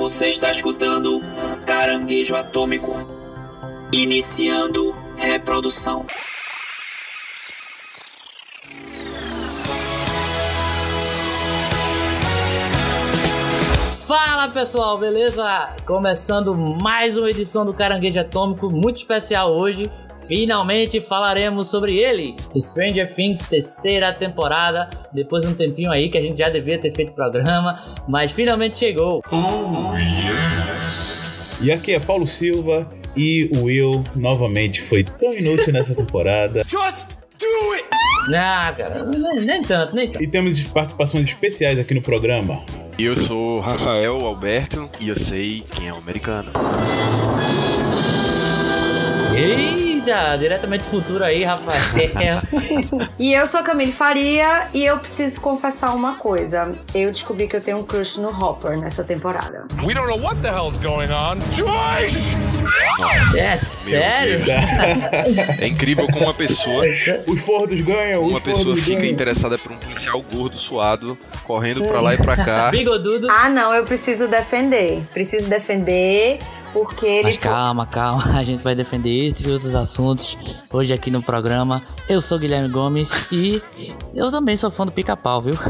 Você está escutando Caranguejo Atômico. Iniciando reprodução. Fala pessoal, beleza? Começando mais uma edição do Caranguejo Atômico, muito especial hoje. Finalmente falaremos sobre ele, Stranger Things terceira temporada. Depois de um tempinho aí que a gente já devia ter feito programa, mas finalmente chegou. Oh, yes. E aqui é Paulo Silva e o Will novamente foi tão inútil nessa temporada. Just do it! Ah, cara, nem, nem tanto, nem tanto. E temos participações especiais aqui no programa. Eu sou Rafael Alberto e eu sei quem é o americano. Diretamente do futuro aí, Rafael. E eu sou a Camille Faria e eu preciso confessar uma coisa. Eu descobri que eu tenho um crush no Hopper nessa temporada. We don't know what the hell's going on. Joyce! é sério? É incrível como uma pessoa, Os fordos ganham, os uma pessoa fica ganham. interessada por um policial gordo, suado, correndo pra lá e pra cá. Bigodudo. Ah, não, eu preciso defender. Preciso defender porque ele Mas calma, calma, a gente vai defender esses e outros assuntos hoje aqui no programa. Eu sou Guilherme Gomes e eu também sou fã do pica-pau, viu?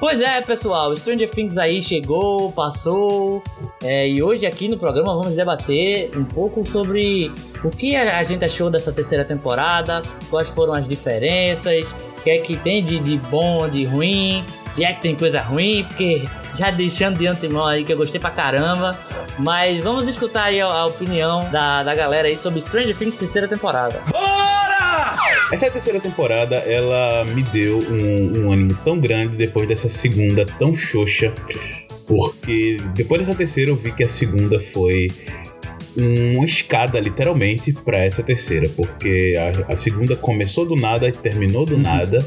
Pois é, pessoal, Stranger Things aí chegou, passou, é, e hoje aqui no programa vamos debater um pouco sobre o que a gente achou dessa terceira temporada, quais foram as diferenças, o que é que tem de, de bom, de ruim, se é que tem coisa ruim, porque já deixando de antemão aí que eu gostei pra caramba, mas vamos escutar aí a, a opinião da, da galera aí sobre Stranger Things terceira temporada. Essa terceira temporada, ela me deu um, um ânimo tão grande depois dessa segunda tão xoxa. Porque depois dessa terceira eu vi que a segunda foi uma escada, literalmente, pra essa terceira. Porque a, a segunda começou do nada e terminou do nada.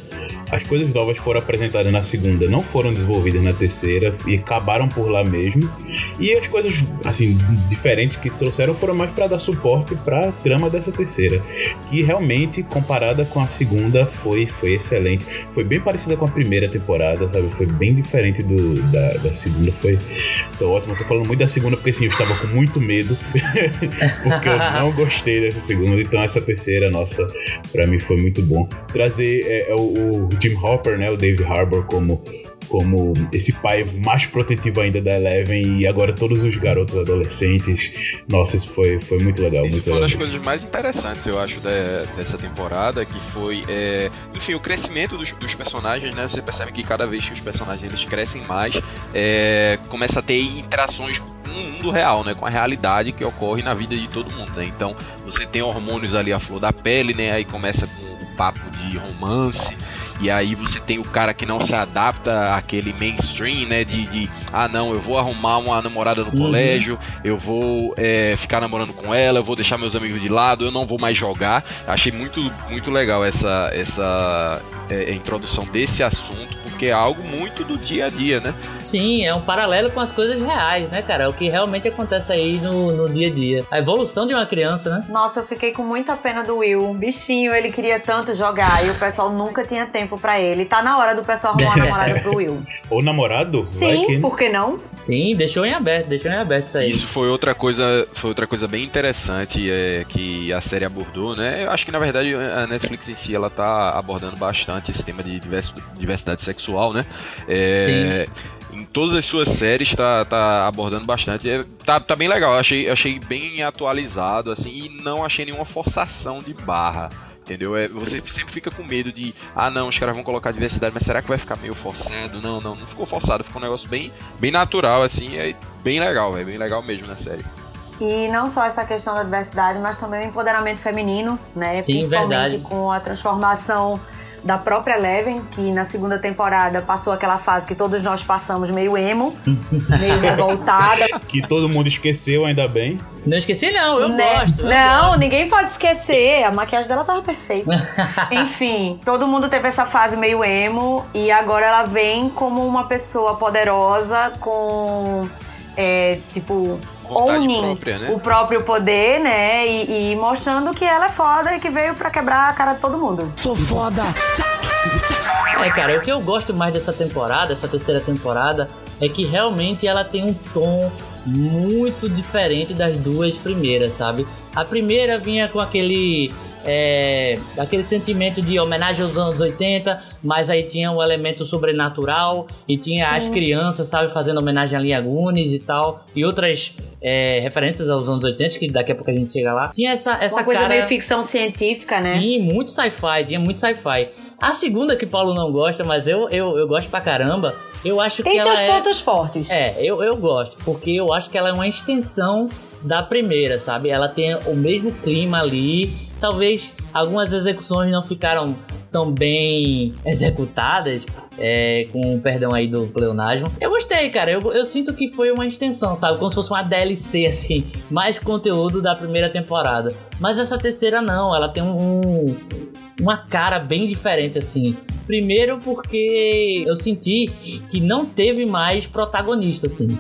As coisas novas foram apresentadas na segunda, não foram desenvolvidas na terceira e acabaram por lá mesmo. E as coisas, assim, diferentes que trouxeram foram mais pra dar suporte pra trama dessa terceira que realmente, comparada com a segunda, foi, foi excelente. Foi bem parecida com a primeira temporada, sabe? Foi bem diferente do, da, da segunda. Foi, foi ótimo. Eu tô falando muito da segunda porque assim, eu estava com muito medo. porque eu não gostei dessa segunda. Então essa terceira, nossa, pra mim foi muito bom. Trazer é, é o, o Jim Hopper, né? O David Harbour como como esse pai mais protetivo ainda da Eleven e agora todos os garotos adolescentes. Nossa, isso foi, foi muito legal. Isso muito foi uma das coisas mais interessantes, eu acho, de- dessa temporada, que foi, é, enfim, o crescimento dos, dos personagens, né? Você percebe que cada vez que os personagens eles crescem mais, é, começa a ter interações com o mundo real, né? Com a realidade que ocorre na vida de todo mundo, né? Então, você tem hormônios ali à flor da pele, né? Aí começa com o papo de romance, e aí você tem o cara que não se adapta àquele mainstream, né? De, de, ah não, eu vou arrumar uma namorada no Uhum. colégio, eu vou é, ficar namorando com ela, eu vou deixar meus amigos de lado, eu não vou mais jogar. Achei muito, muito legal essa, essa é, introdução desse assunto, porque é algo muito do dia a dia, né? Sim, é um paralelo com as coisas reais, né, cara? É o que realmente acontece aí no, no dia a dia. A evolução de uma criança, né? Nossa, eu fiquei com muita pena do Will. Bichinho, ele queria tanto jogar e o pessoal nunca tinha tempo pra ele. Tá na hora do pessoal arrumar uma namorada pro Will. Ou namorado? Sim, que- por que não? Sim, deixou em aberto, deixou em aberto isso aí. Isso foi outra coisa, foi outra coisa bem interessante é, que a série abordou, né? Eu acho que na verdade a Netflix em si ela tá abordando bastante esse tema de divers- diversidade sexual, né? É, em todas as suas séries tá, tá abordando bastante. É, tá, tá bem legal, eu achei, achei bem atualizado, assim, e não achei nenhuma forçação de barra. Entendeu? É, você sempre fica com medo de, ah não, os caras vão colocar diversidade, mas será que vai ficar meio forçado? Não, não, não ficou forçado, ficou um negócio bem, bem natural, assim, é bem legal, é bem legal mesmo na série. E não só essa questão da diversidade, mas também o empoderamento feminino, né? Sim, Principalmente verdade. com a transformação da própria Eleven, que na segunda temporada passou aquela fase que todos nós passamos meio emo, meio revoltada. Que todo mundo esqueceu, ainda bem. Não esqueci, não, eu né? gosto. eu Não, gosto. ninguém pode esquecer. A maquiagem dela tava perfeita. Enfim, todo mundo teve essa fase meio emo e agora ela vem como uma pessoa poderosa com. é, tipo. Vontade owning própria, né? o próprio poder, né? E, e mostrando que ela é foda e que veio pra quebrar a cara de todo mundo. É, cara, o que eu gosto mais dessa temporada, essa terceira temporada, é que realmente ela tem um tom muito diferente das duas primeiras, sabe? A primeira vinha com aquele. É, aquele sentimento de homenagem aos anos 80, mas aí tinha um elemento sobrenatural e tinha as crianças, sabe, fazendo homenagem a Linha Gunes e tal, e outras é, referências aos anos 80, que daqui a pouco a gente chega lá. Tinha essa, essa uma coisa cara... meio ficção científica, né? Sim, muito sci-fi, tinha muito sci-fi. A segunda que Paulo não gosta, mas eu, eu, eu gosto pra caramba, eu acho Tem que ela seus é... pontos fortes. É, eu, eu gosto, porque eu acho que ela é uma extensão da primeira, sabe? Ela tem o mesmo clima ali. Talvez algumas execuções não ficaram tão bem executadas, é, com o perdão aí do pleonasmo. Eu gostei, cara. Eu, eu sinto que foi uma extensão, sabe? Como se fosse uma DLC, assim. Mais conteúdo da primeira temporada. Mas essa terceira não. Ela tem um, uma cara bem diferente, assim. Primeiro porque eu senti que não teve mais protagonista, assim.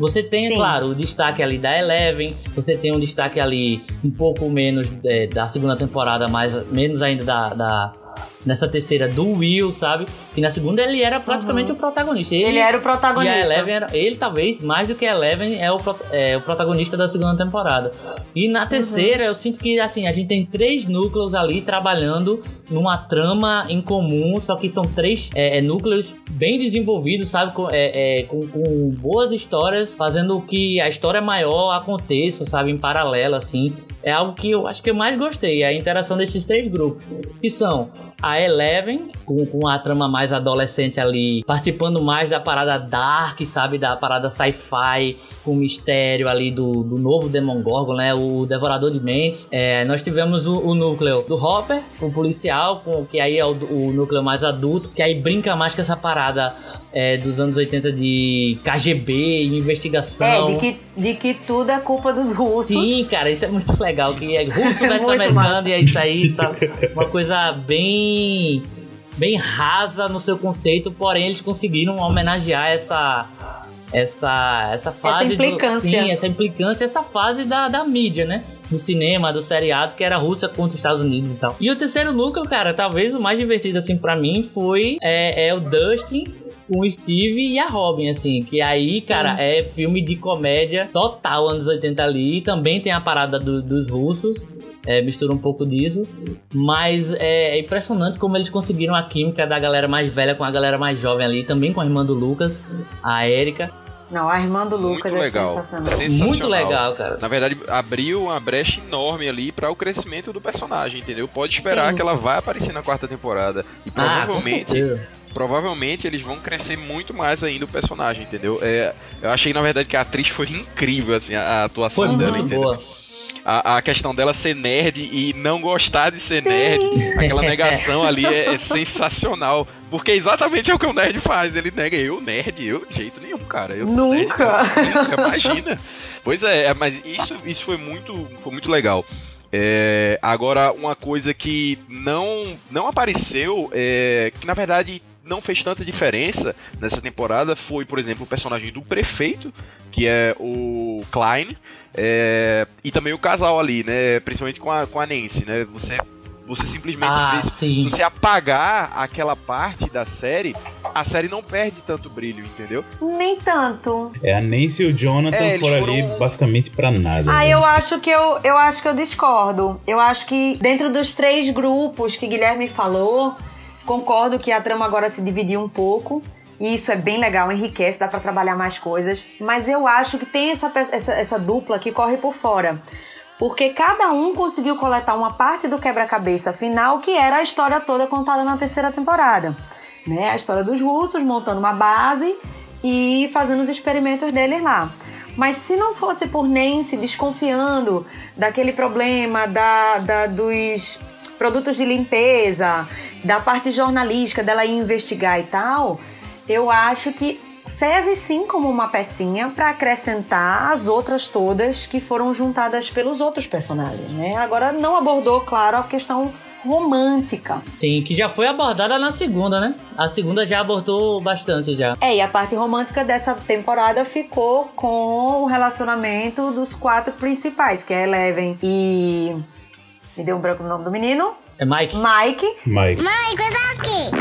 Você tem, é Sim. claro, o destaque ali da Eleven, você tem um destaque ali um pouco menos é, da segunda temporada, mas menos ainda da, da- nessa terceira do Will, sabe? E na segunda ele era praticamente o protagonista. Ele era o e a protagonista. Eleven era, ele talvez mais do que a Eleven é o, é o protagonista da segunda temporada. E na terceira eu sinto que assim, a gente tem três núcleos ali trabalhando numa trama em comum, só que são três é, é, núcleos bem desenvolvidos, sabe? Com, é, é, com, com boas histórias, fazendo que a história maior aconteça, sabe? Em paralelo, assim. É algo que eu acho que eu mais gostei, a interação desses três grupos. Que são a Eleven, com, com a trama mais adolescente ali, participando mais da parada dark, sabe? Da parada sci-fi, com o mistério ali do, do novo Demogorgon, né? O Devorador de Mentes. É, nós tivemos o, o núcleo do Hopper, o policial, com, que aí é o, o núcleo mais adulto, que aí brinca mais com essa parada é, dos anos 80 de KGB, investigação. É, de que, de que tudo é culpa dos russos. Sim, cara, isso é muito legal. Que é russo versus Muito americano massa. e é isso aí, tá? Uma coisa bem. Bem rasa no seu conceito, porém eles conseguiram homenagear essa. Essa, essa fase. do- implicância. sim, essa implicância, essa fase da, da mídia, né? Do cinema, do seriado, que era a Rússia contra os Estados Unidos e tal. E o terceiro núcleo, cara, talvez o mais divertido, assim, pra mim, foi é, é o Dustin com o Steve e a Robin, assim. Que aí, cara, é filme de comédia total, anos 80 ali. E também tem a parada do- dos russos. É, mistura um pouco disso. Mas é, é impressionante como eles conseguiram a química da galera mais velha com a galera mais jovem ali. Também com a irmã do Lucas, a Erika. Não, a irmã do Lucas Muito é legal. sensacional. Sensacional. Muito legal, cara. Na verdade, abriu uma brecha enorme ali para o crescimento do personagem, entendeu? Pode esperar Sim. que ela vai aparecer na quarta temporada. E Ah, com provavelmente, certeza. provavelmente eles vão crescer muito mais ainda o personagem, entendeu? É, eu achei, na verdade, que a atriz foi incrível, assim, a, a atuação Foi dela, muito entendeu? boa. A, a questão dela ser nerd e não gostar de ser nerd, aquela negação ali é, é sensacional. Porque exatamente é o que o nerd faz. Ele nega, eu, nerd, eu, de jeito nenhum, cara. Eu Nunca. nerd, nunca, imagina. Pois é, é, mas isso, isso foi muito, foi muito legal. É, agora, uma coisa que não, não apareceu, é, que na verdade não fez tanta diferença nessa temporada, foi, por exemplo, o personagem do prefeito, que é o Klein, é, e também o casal ali, né? Principalmente com a, com a Nancy, né? Você, você simplesmente Ah, vê, sim. se você apagar aquela parte da série, a série não perde tanto brilho, entendeu? Nem tanto. É, a Nancy e o Jonathan É, eles foram ali foram- basicamente pra nada. Ah, né? eu acho que eu, eu acho que eu discordo. Eu acho que dentro dos três grupos que Guilherme falou, concordo que a trama agora se dividiu um pouco. E isso é bem legal, enriquece, dá pra trabalhar mais coisas. Mas eu acho que tem essa, essa, essa dupla que corre por fora. Porque cada um conseguiu coletar uma parte do quebra-cabeça final, que era a história toda contada na terceira temporada. Né? A história dos russos montando uma base e fazendo os experimentos deles lá. Mas se não fosse por Nancy desconfiando daquele problema da, da- dos produtos de limpeza, da parte jornalística, dela ir investigar e tal, eu acho que serve sim como uma pecinha para acrescentar as outras todas que foram juntadas pelos outros personagens, né? Agora não abordou, claro, a questão romântica. Sim, que já foi abordada na segunda, né? A segunda já abordou bastante já. É, e a parte romântica dessa temporada ficou com o relacionamento dos quatro principais, que é Eleven e. Me deu um branco no nome do menino. É Mike? Mike. Mike.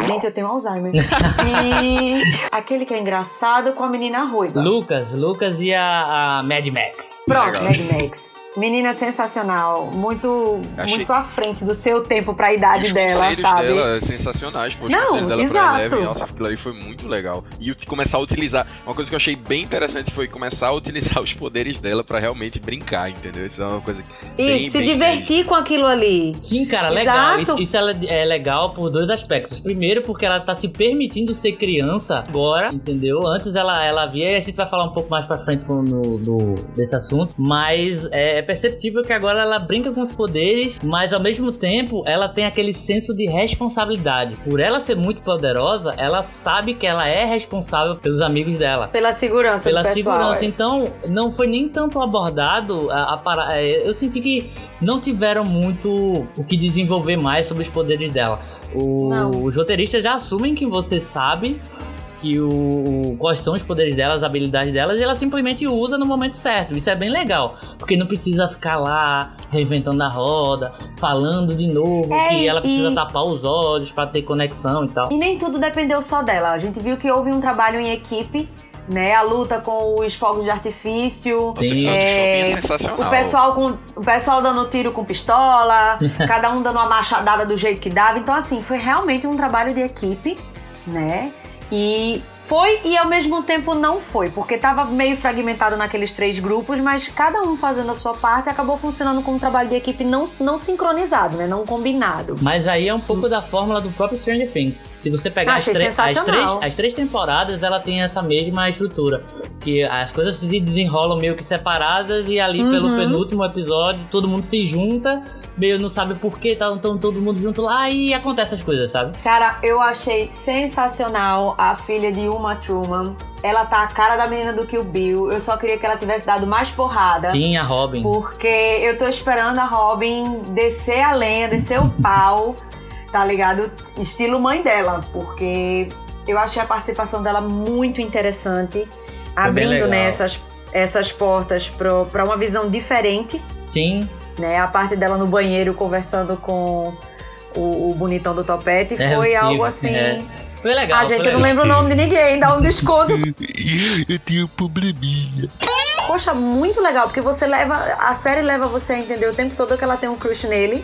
Gente, eu tenho Alzheimer. e aquele que é engraçado com a menina ruiva. Lucas, Lucas e a, a Mad Max. Pronto. Mad Max. Menina sensacional, muito, Achei- muito à frente do seu tempo pra idade Os dela, sabe? dela sensacionais, pô. Os Não, conselhos dela exato. Eleven, nossa, aquilo aí foi muito legal. E o que começar a utilizar. Uma coisa que eu achei bem interessante foi começar a utilizar os poderes dela pra realmente brincar, entendeu? Isso é uma coisa que. E bem, se bem divertir com aquilo ali. Sim, cara, legal. Exato. Isso, isso é, é legal por dois aspectos. Primeiro, porque ela tá se permitindo ser criança agora, entendeu? Antes ela, ela via, e a gente vai falar um pouco mais pra frente no, desse assunto, mas é, é perceptível que agora ela brinca com os poderes, mas ao mesmo tempo ela tem aquele senso de responsabilidade. Por ela ser muito poderosa, ela sabe que ela é responsável pelos amigos dela Pela segurança pela do pessoal. segurança. é. Então, não foi nem tanto abordado a, a é, Eu senti que não tiveram muito o que desenvolver mais sobre os poderes dela. O- os roteiristas já assumem que você sabe que o, quais são os poderes delas, as habilidades delas, e ela simplesmente usa no momento certo. Isso é bem legal, porque não precisa ficar lá reinventando a roda, falando de novo É, que ela precisa e- tapar os olhos pra ter conexão e tal. E nem tudo dependeu só dela. A gente viu que houve um trabalho em equipe, né? A luta com os fogos de artifício. Nossa, É, é sensacional. O pessoal, com, o pessoal dando tiro com pistola, cada um dando uma machadada do jeito que dava. Então, assim, foi realmente um trabalho de equipe, né? E foi e ao mesmo tempo não foi, porque tava meio fragmentado naqueles três grupos, mas cada um fazendo a sua parte acabou funcionando como um trabalho de equipe não, não sincronizado, né? Não combinado. Mas aí é um pouco da fórmula do próprio Stranger Things. Se você pegar as, as três, as três temporadas, ela tem essa mesma estrutura. Que as coisas se desenrolam meio que separadas e ali Uhum. pelo penúltimo episódio todo mundo se junta, meio não sabe por que, tá então todo mundo junto lá e acontece as coisas, sabe? Cara, eu achei sensacional a filha de Uma Truman. Ela tá a cara da menina do Kill Bill. Eu só queria que ela tivesse dado mais porrada. Sim, a Robin. Porque eu tô esperando a Robin descer a lenha, descer o pau, tá ligado? Estilo mãe dela. Porque eu achei a participação dela muito interessante. Abrindo né, essas, essas portas pro, pra uma visão diferente. Sim, Né? A parte dela no banheiro conversando com o, o bonitão do topete É, foi algo assim. é. Foi legal. Ah, gente, eu não lembro o nome de ninguém, dá um desconto. Eu tenho um probleminha. Poxa, muito legal, porque você leva. A série leva você a entender o tempo todo que ela tem um crush nele.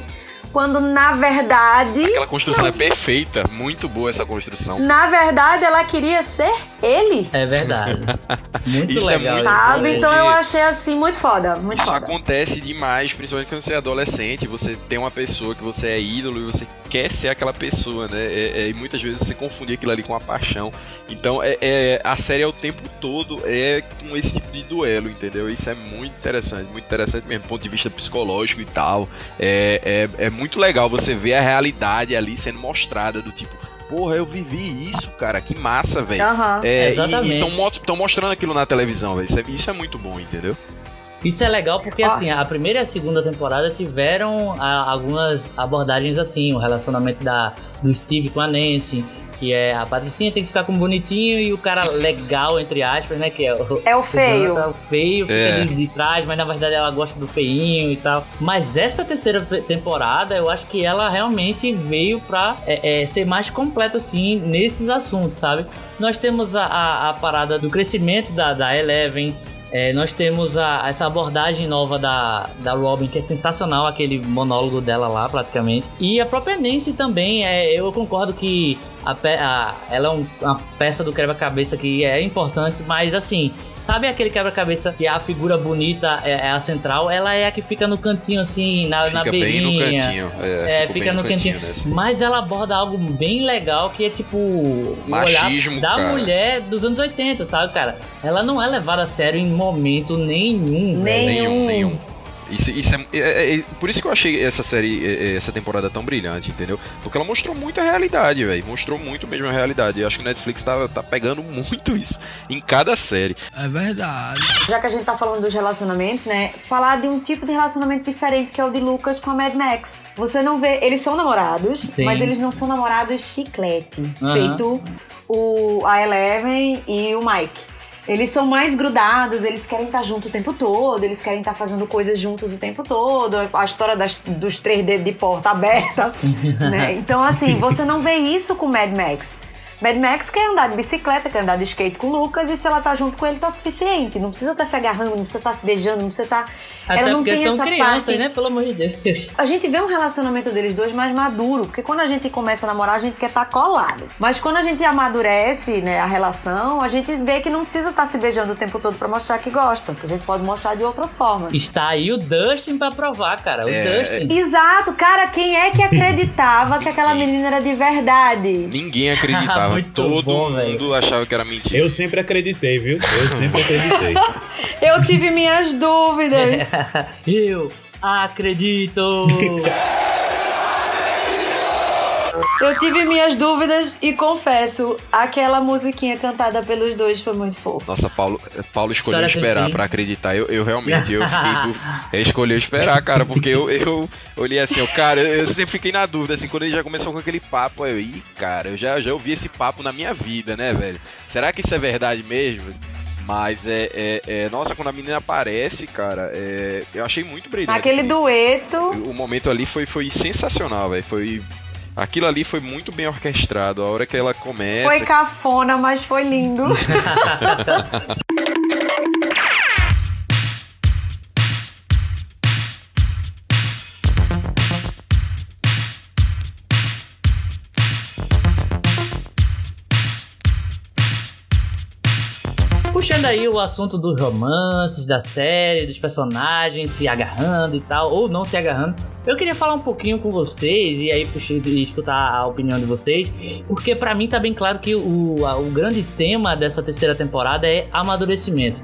Quando na verdade. Aquela construção é perfeita, muito boa essa construção. Na verdade, ela queria ser ele. É verdade. Muito Isso é legal. muito isso Sabe? Então eu achei assim muito foda. Muito Isso foda. acontece demais, principalmente quando você é adolescente, você tem uma pessoa que você é ídolo e você quer ser aquela pessoa, né? É- é- e muitas vezes você confunde aquilo ali com a paixão. Então é, é- a série é o tempo todo é com esse tipo de duelo, entendeu? Isso é muito interessante, muito interessante mesmo, do ponto de vista psicológico e tal. É, é, é muito legal você ver a realidade ali sendo mostrada, do tipo, porra, eu vivi isso, cara, que massa, velho. Aham. É, Exatamente. E estão mostrando aquilo na televisão, velho. Isso, é, isso é muito bom, entendeu? Isso é legal porque, Ó. assim, a primeira e a segunda temporada tiveram ah, algumas abordagens assim, o relacionamento da, do Steve com a Nancy, que é a Patricinha tem que ficar com o bonitinho e o cara legal, entre aspas, né, que é o... É o feio. Jonathan, o feio, fica É. de, de trás, mas na verdade ela gosta do feinho e tal. Mas essa terceira temporada, eu acho que ela realmente veio pra é, é, ser mais completa, assim, nesses assuntos, sabe? Nós temos a, a, a parada do crescimento da, da Eleven, é, nós temos a- essa abordagem nova da, da Robin, que é sensacional, aquele monólogo dela lá, praticamente. E a própria Nancy também, é, eu concordo que a a- ela é um- uma peça do quebra-cabeça que é importante, mas assim, sabe aquele quebra-cabeça que a figura bonita é, é a central? Ela é a que fica no cantinho, assim, na, na Fica bem no beirinha. cantinho. É, ficou fica bem no cantinho. nessa. Mas ela aborda algo bem legal que é tipo o Machismo, olhar da cara. mulher dos anos 80, sabe, cara? Ela não é levada a sério em momento nenhum, velho. Nenhum. Nenhum, nenhum. Isso, isso é, é- é- Por isso que eu achei essa série, é- é- essa temporada tão brilhante, entendeu? Porque ela mostrou muito a realidade, velho. Mostrou muito mesmo a realidade. Eu acho que o Netflix tá, tá pegando muito isso em cada série. Já que a gente tá falando dos relacionamentos, né? Falar de um tipo de relacionamento diferente que é o de Lucas com a Mad Max. Você não vê. Eles são namorados, Sim. mas eles não são namorados chiclete. Aham. Feito o, a Eleven e o Mike. Eles são mais grudados, eles querem estar junto o tempo todo, eles querem estar fazendo coisas juntos o tempo todo. A história das- dos três dedos de porta aberta. né? Então, assim, você não vê isso com Mad Max. Mad Max quer andar de bicicleta, quer andar de skate com o Lucas, e se ela tá junto com ele, tá suficiente. Não precisa estar se agarrando, não precisa estar se beijando, não precisa estar. Até ela não porque tem são essa crianças, parte. né? Pelo amor de Deus. A gente vê um relacionamento deles dois mais maduro, porque quando a gente começa a namorar, a gente quer estar colado. Mas quando a gente amadurece, né, a relação, a gente vê que não precisa estar se beijando o tempo todo pra mostrar que gosta, que a gente pode mostrar de outras formas. Está aí o Dustin pra provar, cara. O É, Dustin. Exato, cara, quem é que acreditava que aquela menina era de verdade? Ninguém acreditava. Muito Todo bom, mundo velho. achava que era mentira. Eu sempre acreditei, viu? Eu sempre acreditei. Eu tive minhas dúvidas. Eu acredito! Eu tive minhas dúvidas e confesso, aquela musiquinha cantada pelos dois foi muito fofa. Nossa, Paulo, Paulo escolheu História sem esperar fim. pra acreditar. Eu, eu realmente, eu fiquei. du- Ele escolheu esperar, cara, porque eu, eu olhei assim, eu, cara, eu sempre fiquei na dúvida, assim, quando ele já começou com aquele papo, aí eu, ih, cara, eu já, já ouvi esse papo na minha vida, né, velho? Será que isso é verdade mesmo? Mas é, é, é- Nossa, quando a menina aparece, cara, é, eu achei muito brilhante. Aquele dueto. O momento ali foi, foi sensacional, velho. Foi. Aquilo ali foi muito bem orquestrado. A hora que ela começa. Foi cafona, mas foi lindo. Puxando aí o assunto dos romances, da série, dos personagens se agarrando e tal, ou não se agarrando, eu queria falar um pouquinho com vocês e aí puxar, escutar a opinião de vocês, porque pra mim tá bem claro que o, a- o grande tema dessa terceira temporada é amadurecimento.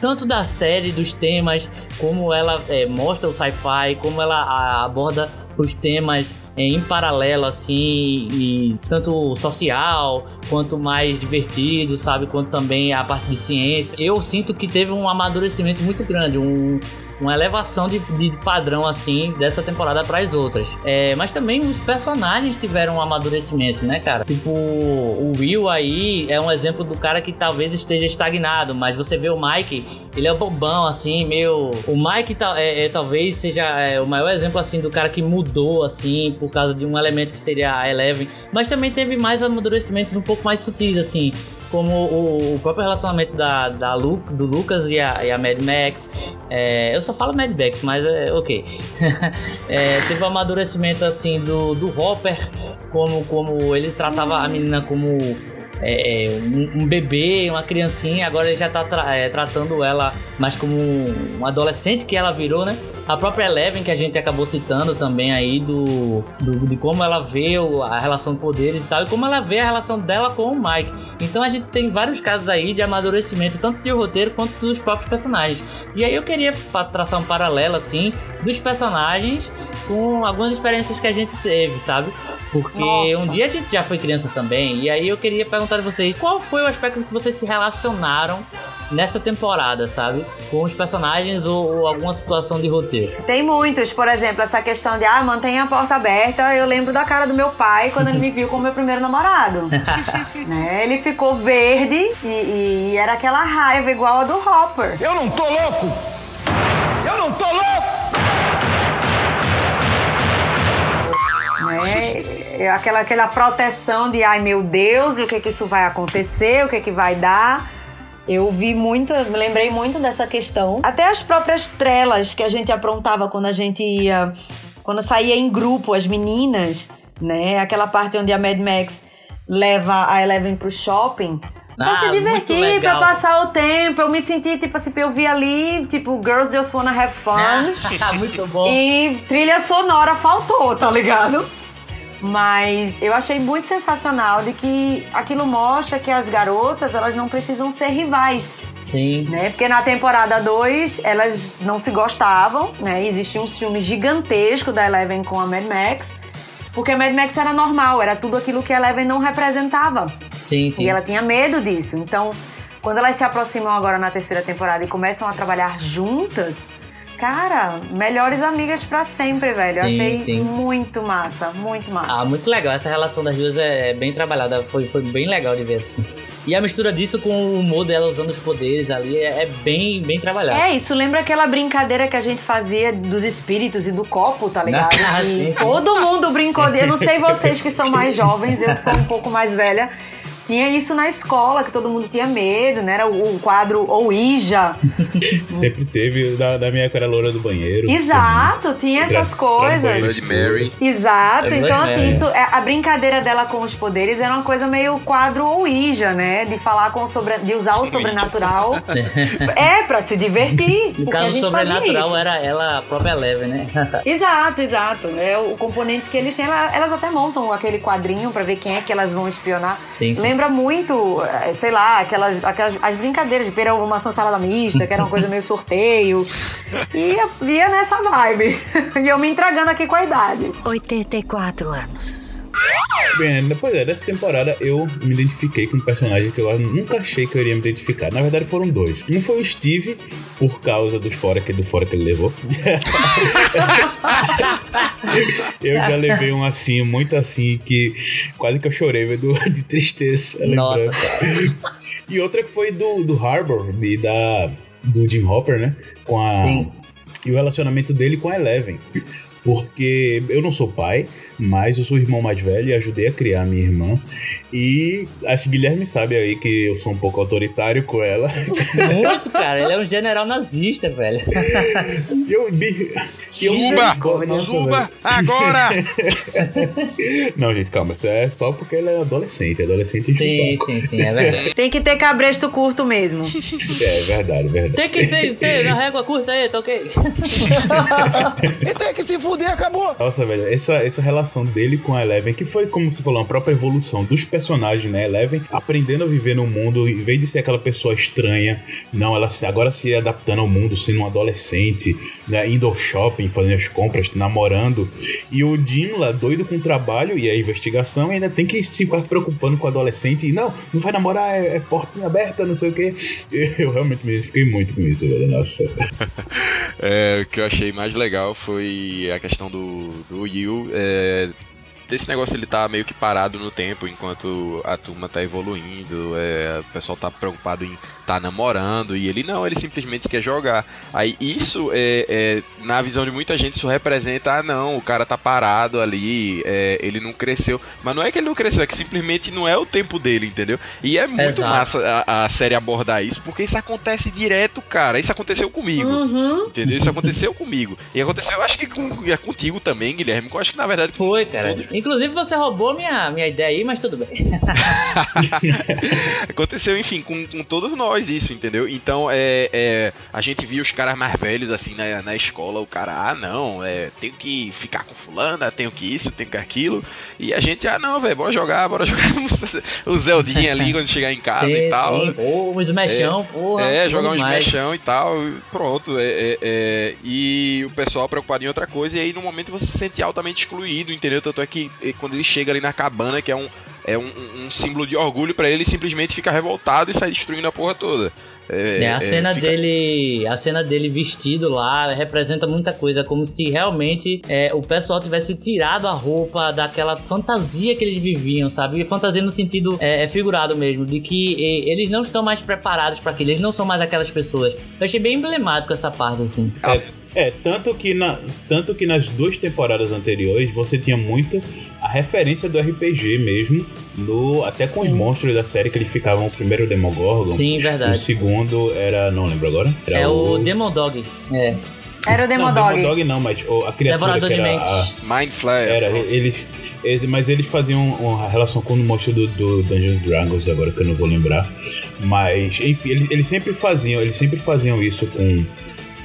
Tanto da série, dos temas, como ela é, mostra o sci-fi, como ela a- aborda os temas em paralelo, assim, e tanto social quanto mais divertido, sabe? Quanto também a parte de ciência. Eu sinto que teve um amadurecimento muito grande, um, uma elevação de, de padrão, assim, dessa temporada para as outras. É, mas também os personagens tiveram um amadurecimento, né, cara? Tipo, o Will aí é um exemplo do cara que talvez esteja estagnado, mas você vê o Mike, ele é bobão, assim, meio. O Mike é, é, talvez seja é, o maior exemplo, assim, do cara que mudou, assim, por causa de um elemento que seria a Eleven. Mas também teve mais amadurecimentos um pouco mais sutis, assim. Como o, o próprio relacionamento da, da Lu, do Lucas e a, e a Mad Max. É, eu só falo Mad Max, mas é ok. É, teve um amadurecimento assim do, do Hopper, como, como ele tratava a menina como é, um, um bebê, uma criancinha, agora ele já tá tra- é, tratando ela mais como um adolescente que ela virou, né? A própria Eleven, que a gente acabou citando também aí, do, do- de como ela vê a relação de poderes e tal, e como ela vê a relação dela com o Mike. Então a gente tem vários casos aí de amadurecimento, tanto de roteiro quanto dos próprios personagens. E aí eu queria traçar um paralelo, assim, dos personagens com algumas experiências que a gente teve, sabe? Porque Nossa. um dia a gente já foi criança também, e aí eu queria perguntar a vocês qual foi o aspecto que vocês se relacionaram nessa temporada, sabe? Com os personagens ou, ou alguma situação de roteiro. Tem muitos, por exemplo, essa questão de ah, mantenha a porta aberta. Eu lembro da cara do meu pai quando ele me viu como meu primeiro namorado. né? Ele ficou verde e, e era aquela raiva igual a do Hopper. Eu não tô louco! Eu não tô louco! né? É Aquela, aquela proteção de ai meu Deus, e o que que isso vai acontecer, o que que vai dar. Eu vi muito, me lembrei muito dessa questão. Até as próprias trelas que a gente aprontava quando a gente ia, quando saía em grupo, as meninas, né? Aquela parte onde a Mad Max leva a Eleven pro shopping. Pra Ah, se divertir, pra passar o tempo. Eu me senti, tipo assim, eu vi ali, tipo, Girls Just Wanna Have Fun. Muito bom. E trilha sonora faltou, tá ligado? Mas eu achei muito sensacional de que aquilo mostra que as garotas, elas não precisam ser rivais. Sim. né? Porque na temporada 2 elas não se gostavam, né? Existia um ciúme gigantesco da Eleven com a Mad Max. Porque a Mad Max era normal, era tudo aquilo que a Eleven não representava. Sim, sim. E ela tinha medo disso. Então, quando elas se aproximam agora na terceira temporada e começam a trabalhar juntas, cara, melhores amigas pra sempre, velho. Eu Sim, achei sim. muito massa, muito massa. Ah, muito legal. Essa relação das duas é bem trabalhada. Foi, foi bem legal de ver assim. E a mistura disso com o humor dela usando os poderes ali é, é bem, bem trabalhado. É, isso lembra aquela brincadeira que a gente fazia dos espíritos e do copo, tá ligado? Ah, todo mundo brincou. Eu não sei vocês que são mais jovens, eu que sou um pouco mais velha. Tinha isso na escola, que todo mundo tinha medo, né? Era o, o quadro Ouija. Sempre teve, da, da minha época era loura do banheiro. Exato, tinha essas Tra- coisas. trambolho. Blood Mary. Exato, É então assim, isso, é- a brincadeira dela com os poderes era uma coisa meio quadro Ouija, né? De falar com o sobre, de usar o sobrenatural. é, pra se divertir. No caso fazia sobrenatural era ela a própria Eleven, né? Exato, exato. É o componente que eles têm. ela- Elas até montam aquele quadrinho pra ver quem é que elas vão espionar. Sim, sim. Lembra muito, eh, sei lá, aquelas, aquelas as brincadeiras de pera, uma salada mista, que era uma coisa meio sorteio. E ia, nessa vibe. E eu me entregando aqui com a idade. 84 anos. Bem, depois é, dessa temporada eu me identifiquei com um personagem que eu nunca achei que eu iria me identificar. Na verdade foram dois. Um foi o Steve, por causa dos fora que, do fora que ele levou. eu já levei um assim, muito assim, que quase que eu chorei do- de tristeza. Nossa, cara. E outra que foi do, do Harbor e da, do Jim Hopper, né? Com a, Sim. E o relacionamento dele com a Eleven. Porque eu não sou pai, mas eu sou o irmão mais velho e ajudei a criar a minha irmã. E acho que Guilherme sabe aí que eu sou um pouco autoritário com ela. Muito, cara. Ele é um general nazista, velho. Eu, eu Suba! Nossa, Suba! velho. Agora! Não, gente, calma. Isso é só porque ela é adolescente. Adolescente Sim, saco. sim, sim, é verdade. Tem que ter cabresto curto mesmo. É verdade, verdade. Tem que ser, ser na régua curta aí, tá ok? E tem que se fuder, acabou. Nossa, velho, essa, essa relação dele com a Eleven, que foi, como você falou, uma própria evolução dos personagens, né? Eleven aprendendo a viver no mundo, em vez de ser aquela pessoa estranha, não, ela agora se adaptando ao mundo, sendo um adolescente, né? indo ao shopping, fazendo as compras, namorando. E o Jim lá, doido com o trabalho e a investigação, e ainda tem que se preocupando com o adolescente. E não, não vai namorar, é, é portinha aberta, não sei o quê. Eu realmente me identifiquei muito com isso, velho. Nossa. É, o que eu achei mais legal foi a questão do, do Yu. É, did desse negócio ele tá meio que parado no tempo enquanto a turma tá evoluindo, é, o pessoal tá preocupado em tá namorando e ele não, ele simplesmente quer jogar. Aí isso é, é, na visão de muita gente isso representa, ah não, o cara tá parado ali, é, ele não cresceu. Mas não é que ele não cresceu, é que simplesmente não é o tempo dele, entendeu? E é muito Exato. massa a, a série abordar isso, porque isso acontece direto, cara. Isso aconteceu comigo. Uhum. Entendeu? Isso aconteceu comigo. E aconteceu, eu acho que com, é contigo também, Guilherme. Eu acho que na verdade. Foi, cara. Todos- Inclusive você roubou minha, minha ideia aí, mas tudo bem. aconteceu, enfim, com, com todos nós isso, entendeu? Então, é, é, a gente via os caras mais velhos, assim, na, na escola. O cara, ah, não, é, tenho que ficar com fulana, tenho que isso, tenho que aquilo. E a gente, ah, não, velho, bora jogar, bora jogar o Zeldinha ali quando chegar em casa sim, e tal. sim. Pô, um smashão, porra. É, jogar uns demais. mechão e tal, pronto. É, é, é, e o pessoal preocupado em outra coisa, e aí no momento você se sente altamente excluído, entendeu? Tanto é que quando ele chega ali na cabana, que é um, é um, um símbolo de orgulho pra ele, ele simplesmente fica revoltado e sai destruindo a porra toda. É, a cena fica- dele, a cena dele vestido lá representa muita coisa, como se realmente é, o pessoal tivesse tirado a roupa daquela fantasia que eles viviam, sabe? E fantasia no sentido é, é figurado mesmo, de que e, eles não estão mais preparados para aquilo, eles não são mais aquelas pessoas. Eu achei bem emblemático essa parte assim. É, tanto que, na, tanto que nas duas temporadas anteriores você tinha muito a referência do RPG mesmo, no, até com os monstros da série que eles ficavam, o primeiro Demogorgon, Sim, o verdade. segundo era, não lembro agora, era É o Demon Dog. É. Era o não, Demodog. Demodog não, mas o- a criatura Devorador que de era mentes. a, Mind Flayer. Era, eles, eles- Mas eles faziam uma relação com o monstro do, do Dungeons and Dragons, agora que eu não vou lembrar. Mas, enfim, eles, eles sempre faziam, eles sempre faziam isso com,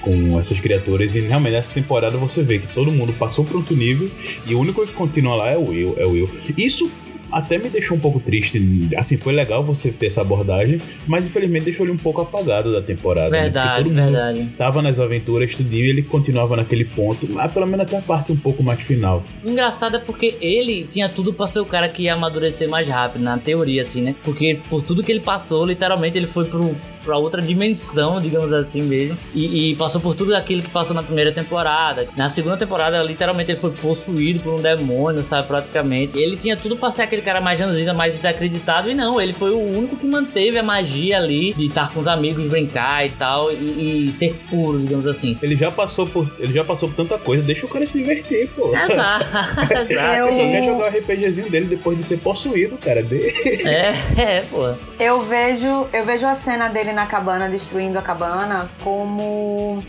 com essas criaturas. E realmente nessa temporada você vê que todo mundo passou para outro nível e o único que continua lá é o Will. É o Will. Isso até me deixou um pouco triste. Assim, foi legal você ter essa abordagem, mas infelizmente deixou ele um pouco apagado da temporada. né? Verdade, mundo verdade. tava nas aventuras, tudinho, e ele continuava naquele ponto, mas pelo menos até a parte um pouco mais final. Engraçado é porque ele tinha tudo pra ser o cara que ia amadurecer mais rápido, na teoria, assim, né? Porque por tudo que ele passou, literalmente ele foi pro, pra outra dimensão, digamos assim mesmo. E, e passou por tudo aquilo que passou na primeira temporada. Na segunda temporada, literalmente, ele foi possuído por um demônio, sabe? Praticamente. Ele tinha tudo pra ser aquele cara mais ranzinza, mais desacreditado. E não, ele foi o único que manteve a magia ali de estar com os amigos, brincar e tal. E, e ser puro, digamos assim. Ele já passou por. Ele já passou por tanta coisa, deixa o cara se divertir, pô. Exato, exato. Eu- Ele só quer jogar o RPGzinho dele depois de ser possuído, cara. De... É, é, pô. Eu vejo, eu vejo a cena dele na cabana, destruindo a cabana, como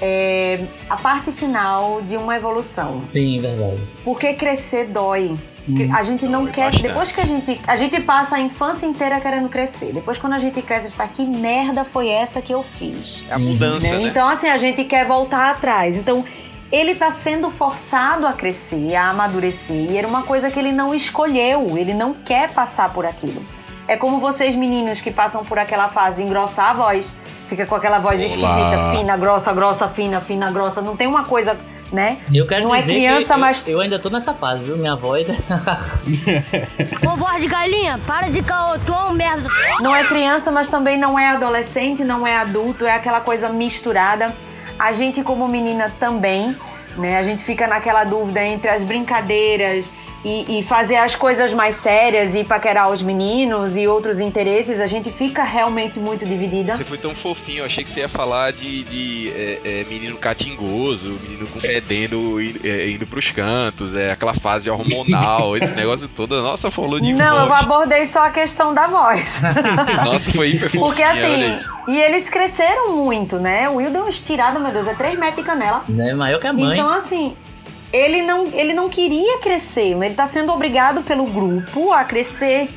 é, a parte final de uma evolução. Sim, verdade. Porque crescer dói. Que A gente não quer. bastante. Depois que a gente. A gente passa a infância inteira querendo crescer. Depois, quando a gente cresce, a gente fala: que merda foi essa que eu fiz? É a mudança, né? né? Então, assim, a gente quer voltar atrás. Então, ele tá sendo forçado a crescer, a amadurecer. E era uma coisa que ele não escolheu. Ele não quer passar por aquilo. É como vocês, meninos, que passam por aquela fase de engrossar a voz. Fica com aquela voz Olá. esquisita, fina, grossa, grossa, fina, fina, grossa. Não tem uma coisa, né? Eu quero não é dizer criança, que eu, mas. eu ainda tô nessa fase, viu? Minha voz. Ô, voz de galinha, para de caô, tu é um merda. Não é criança, mas também não é adolescente, não é adulto, é aquela coisa misturada. A gente, como menina, também, né? A gente fica naquela dúvida entre as brincadeiras e, e fazer as coisas mais sérias e paquerar os meninos e outros interesses. A gente fica realmente muito dividida. Você foi tão fofinho, eu achei que você ia falar de, de, é, é, menino catingoso, menino com fedendo é, indo pros cantos, é aquela fase hormonal, esse negócio todo. Nossa, falou de Não, eu voz. abordei só a questão da voz. Nossa, foi hiper fofinho. Porque assim, e eles cresceram muito, né? O Will deu uma estirada, meu Deus, é 3 metros de canela. né? Maior que a mãe. Então, assim, ele não, ele não queria crescer, mas ele tá sendo obrigado pelo grupo a crescer.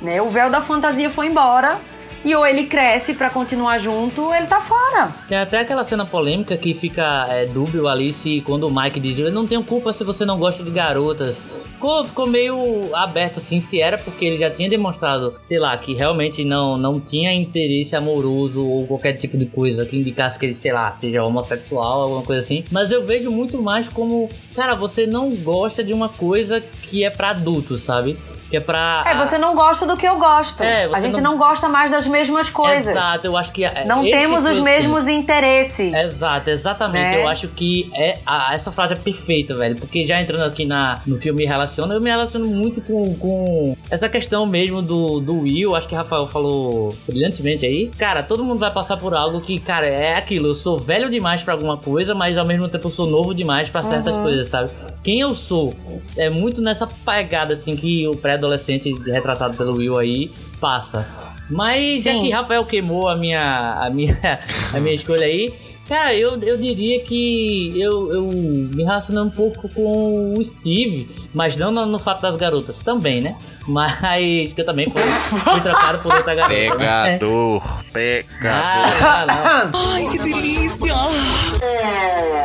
Né? O véu da fantasia foi embora. E ou ele cresce pra continuar junto, ou ele tá fora. Tem até aquela cena polêmica que fica é, dúbio ali se quando o Mike diz eu não tenho culpa se você não gosta de garotas. Ficou, ficou meio aberto assim, se era porque ele já tinha demonstrado, sei lá, que realmente não, não tinha interesse amoroso ou qualquer tipo de coisa que indicasse que ele, sei lá, seja homossexual, alguma coisa assim. Mas eu vejo muito mais como, cara, você não gosta de uma coisa que é pra adultos, sabe? Que é pra. É, você não gosta do que eu gosto. É, a gente não- não... gosta mais das mesmas coisas. Exato, eu acho que. é- Não temos os mesmos interesses. Exato, exatamente. Né? Eu acho que é a- essa frase é perfeita, velho. Porque já entrando aqui na, no que eu me relaciono, eu me relaciono muito com, com essa questão mesmo do, do Will. Acho que o Rafael falou brilhantemente aí. Cara, todo mundo vai passar por algo que, cara, é aquilo. Eu sou velho demais pra alguma coisa, mas ao mesmo tempo eu sou novo demais pra certas Uhum. coisas, sabe? Quem eu sou é muito nessa pegada, assim, que o pré-adolescente retratado pelo Will aí passa. Mas já Sim. que Rafael queimou a minha, a minha, a minha escolha aí, cara, eu, eu diria que eu, eu me relaciono um pouco com o Steve, mas não no, no fato das garotas, também, né? Mas que eu também fui, fui trocado por outra garota. né? Pegador, pegador. Ah, não, não. Ai, que delícia!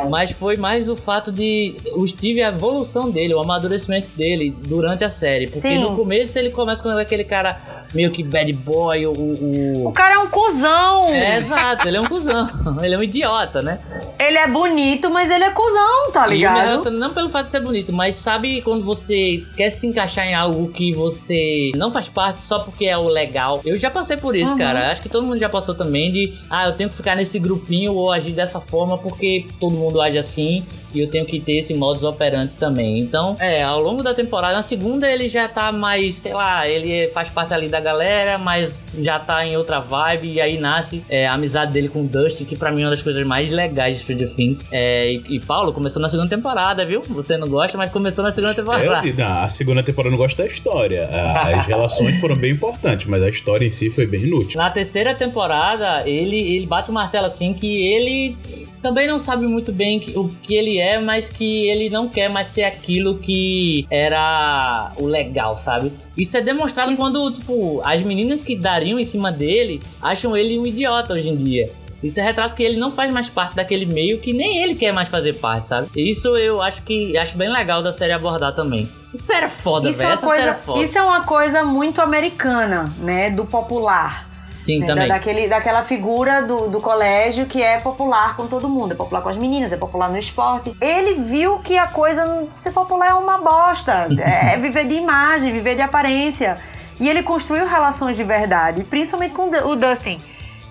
Mas foi mais o fato de o Steve, a evolução dele, o amadurecimento dele durante a série. Porque Sim. no começo ele começa com aquele cara meio que bad boy, o. o- O cara é um cuzão. É, exato, ele é um cuzão. Ele é um idiota, né? Ele é bonito, mas ele é cuzão, tá ligado? relaciono não pelo fato de ser bonito, mas sabe quando você quer se encaixar em algo que você não faz parte só porque é o legal? Eu já passei por isso, Uhum. cara. Acho que todo mundo já passou também de, ah, eu tenho que ficar nesse grupinho ou agir dessa forma porque todo mundo age assim e eu tenho que ter esse modus operandi também. Então, é, ao longo da temporada, na segunda ele já tá mais, sei lá, ele faz parte ali da galera, mas já tá em outra vibe e aí nasce é, a amizade dele com o Dusty, que pra mim é uma das coisas mais legais de Stranger Things. É, e, e Paulo começou na segunda temporada, viu? Você não gosta, mas começou na segunda temporada. Eu, não, a segunda temporada eu não gosto da história. As relações foram bem importantes, mas a história em si foi bem inútil. Na terceira temporada, ele, ele bate o martelo assim que ele também não sabe muito bem o que ele é, mas que ele não quer mais ser aquilo que era o legal, sabe? Isso é demonstrado Isso- quando, tipo, as meninas que dariam em cima dele acham ele um idiota hoje em dia. Isso é retrato que ele não faz mais parte daquele meio que nem ele quer mais fazer parte, sabe? Isso eu acho que acho bem legal da série abordar também. Isso era foda, Isso velho. é, é isso é uma coisa muito americana, né? Do popular. Sim, né? também. Da- daquele, daquela figura do, do colégio que é popular com todo mundo. É popular com as meninas, é popular no esporte. Ele viu que a coisa ser popular é uma bosta. É viver de imagem, viver de aparência. E ele construiu relações de verdade, principalmente com o Dustin.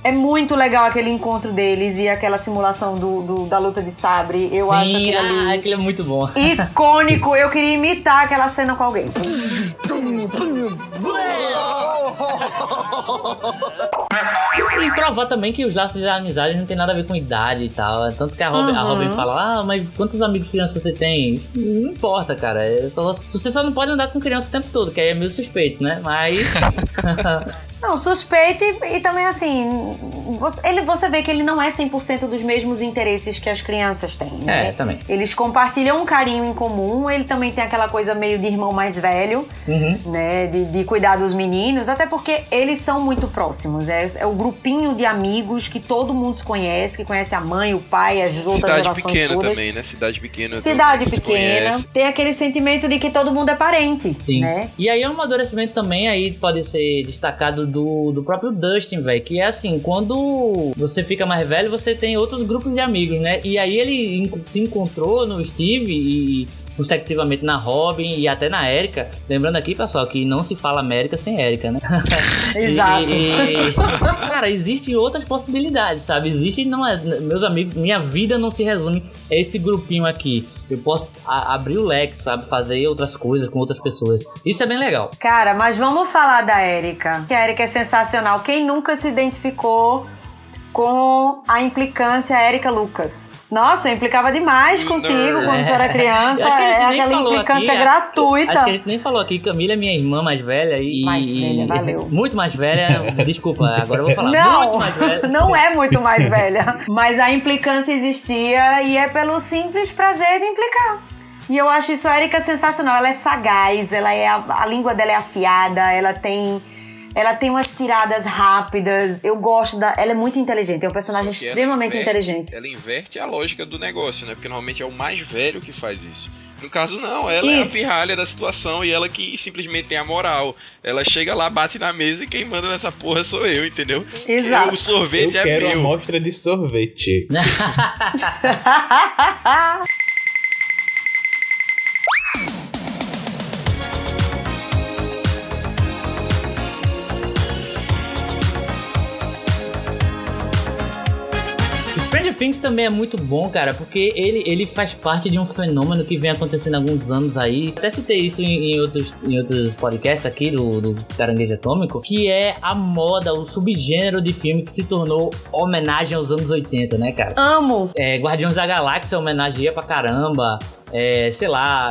É muito legal aquele encontro deles e aquela simulação do, do- da luta de sabre. Eu Sim, acho aquilo ali ah, aquele é muito bom. icônico. Eu queria imitar aquela cena com alguém. E provar também que os laços de amizade não tem nada a ver com idade e tal. Tanto que a Robin, a Uhum. Robin fala, ah, mas quantos amigos crianças você tem? Isso Não importa, cara. É só você, você só não pode andar com criança o tempo todo, que aí é meio suspeito, né? Mas. Não, suspeito e, e também assim, você, ele, você vê que ele não é 100% dos mesmos interesses que as crianças têm, né? é, também. Eles compartilham um carinho em comum, ele também tem aquela coisa meio de irmão mais velho, Uhum. né? De, de cuidar dos meninos, até porque eles são muito próximos. É, é o grupinho de amigos que todo mundo se conhece, que conhece a mãe, o pai, as outras Cidade gerações pequena todas. também, né? Cidade pequena. Cidade pequena, tem aquele sentimento de que todo mundo é parente, Sim. né? E aí o amadurecimento também aí pode ser destacado do, do próprio Dustin, velho. Que é assim, quando você fica mais velho, você tem outros grupos de amigos, né? E aí ele se encontrou no Steve e consecutivamente na Robin e até na Erika. Lembrando aqui, pessoal, que não se fala América sem Erika, né? Exato. E- e- cara, existem outras possibilidades, sabe? Existe, não é, meus amigos, minha vida não se resume a esse grupinho aqui. Eu posso a- abrir o leque, sabe? Fazer outras coisas com outras pessoas. Isso é bem legal. Cara, mas vamos falar da Érica. Que a Érica é sensacional. Quem nunca se identificou com a implicância Érica Lucas? Nossa, eu implicava demais contigo Não. quando tu era criança. Acho que a gente É nem aquela falou implicância aqui, gratuita. Acho que a gente nem falou aqui. Camila é minha irmã mais velha e. Mais velha, valeu. Muito mais velha. Desculpa, agora eu vou falar. Não, muito mais velha. não é muito mais velha. Mas a implicância existia e é pelo simples prazer de implicar. E eu acho isso a Erika sensacional. Ela é sagaz, ela é a, a língua dela é afiada, ela tem ela tem umas tiradas rápidas. Eu gosto da, ela é muito inteligente, é um personagem ela extremamente inverte- inteligente. Ela inverte a lógica do negócio, né? Porque normalmente é o mais velho que faz isso. No caso, não, ela é a Isso. pirralha da situação e ela que simplesmente tem a moral. Ela chega lá, bate na mesa e quem manda nessa porra sou eu, entendeu? Exato. O Eu sorvete é quero meu. amostra de sorvete. Things também é muito bom, cara, porque ele, ele faz parte de um fenômeno que vem acontecendo há alguns anos aí. Até citei isso em, em outros, em outros podcasts aqui do, do Caranguejo Atômico, que é a moda, o subgênero de filme que se tornou homenagem aos anos 80, né, cara? Amo. É, Guardiões da Galáxia homenageia pra caramba. É, sei lá,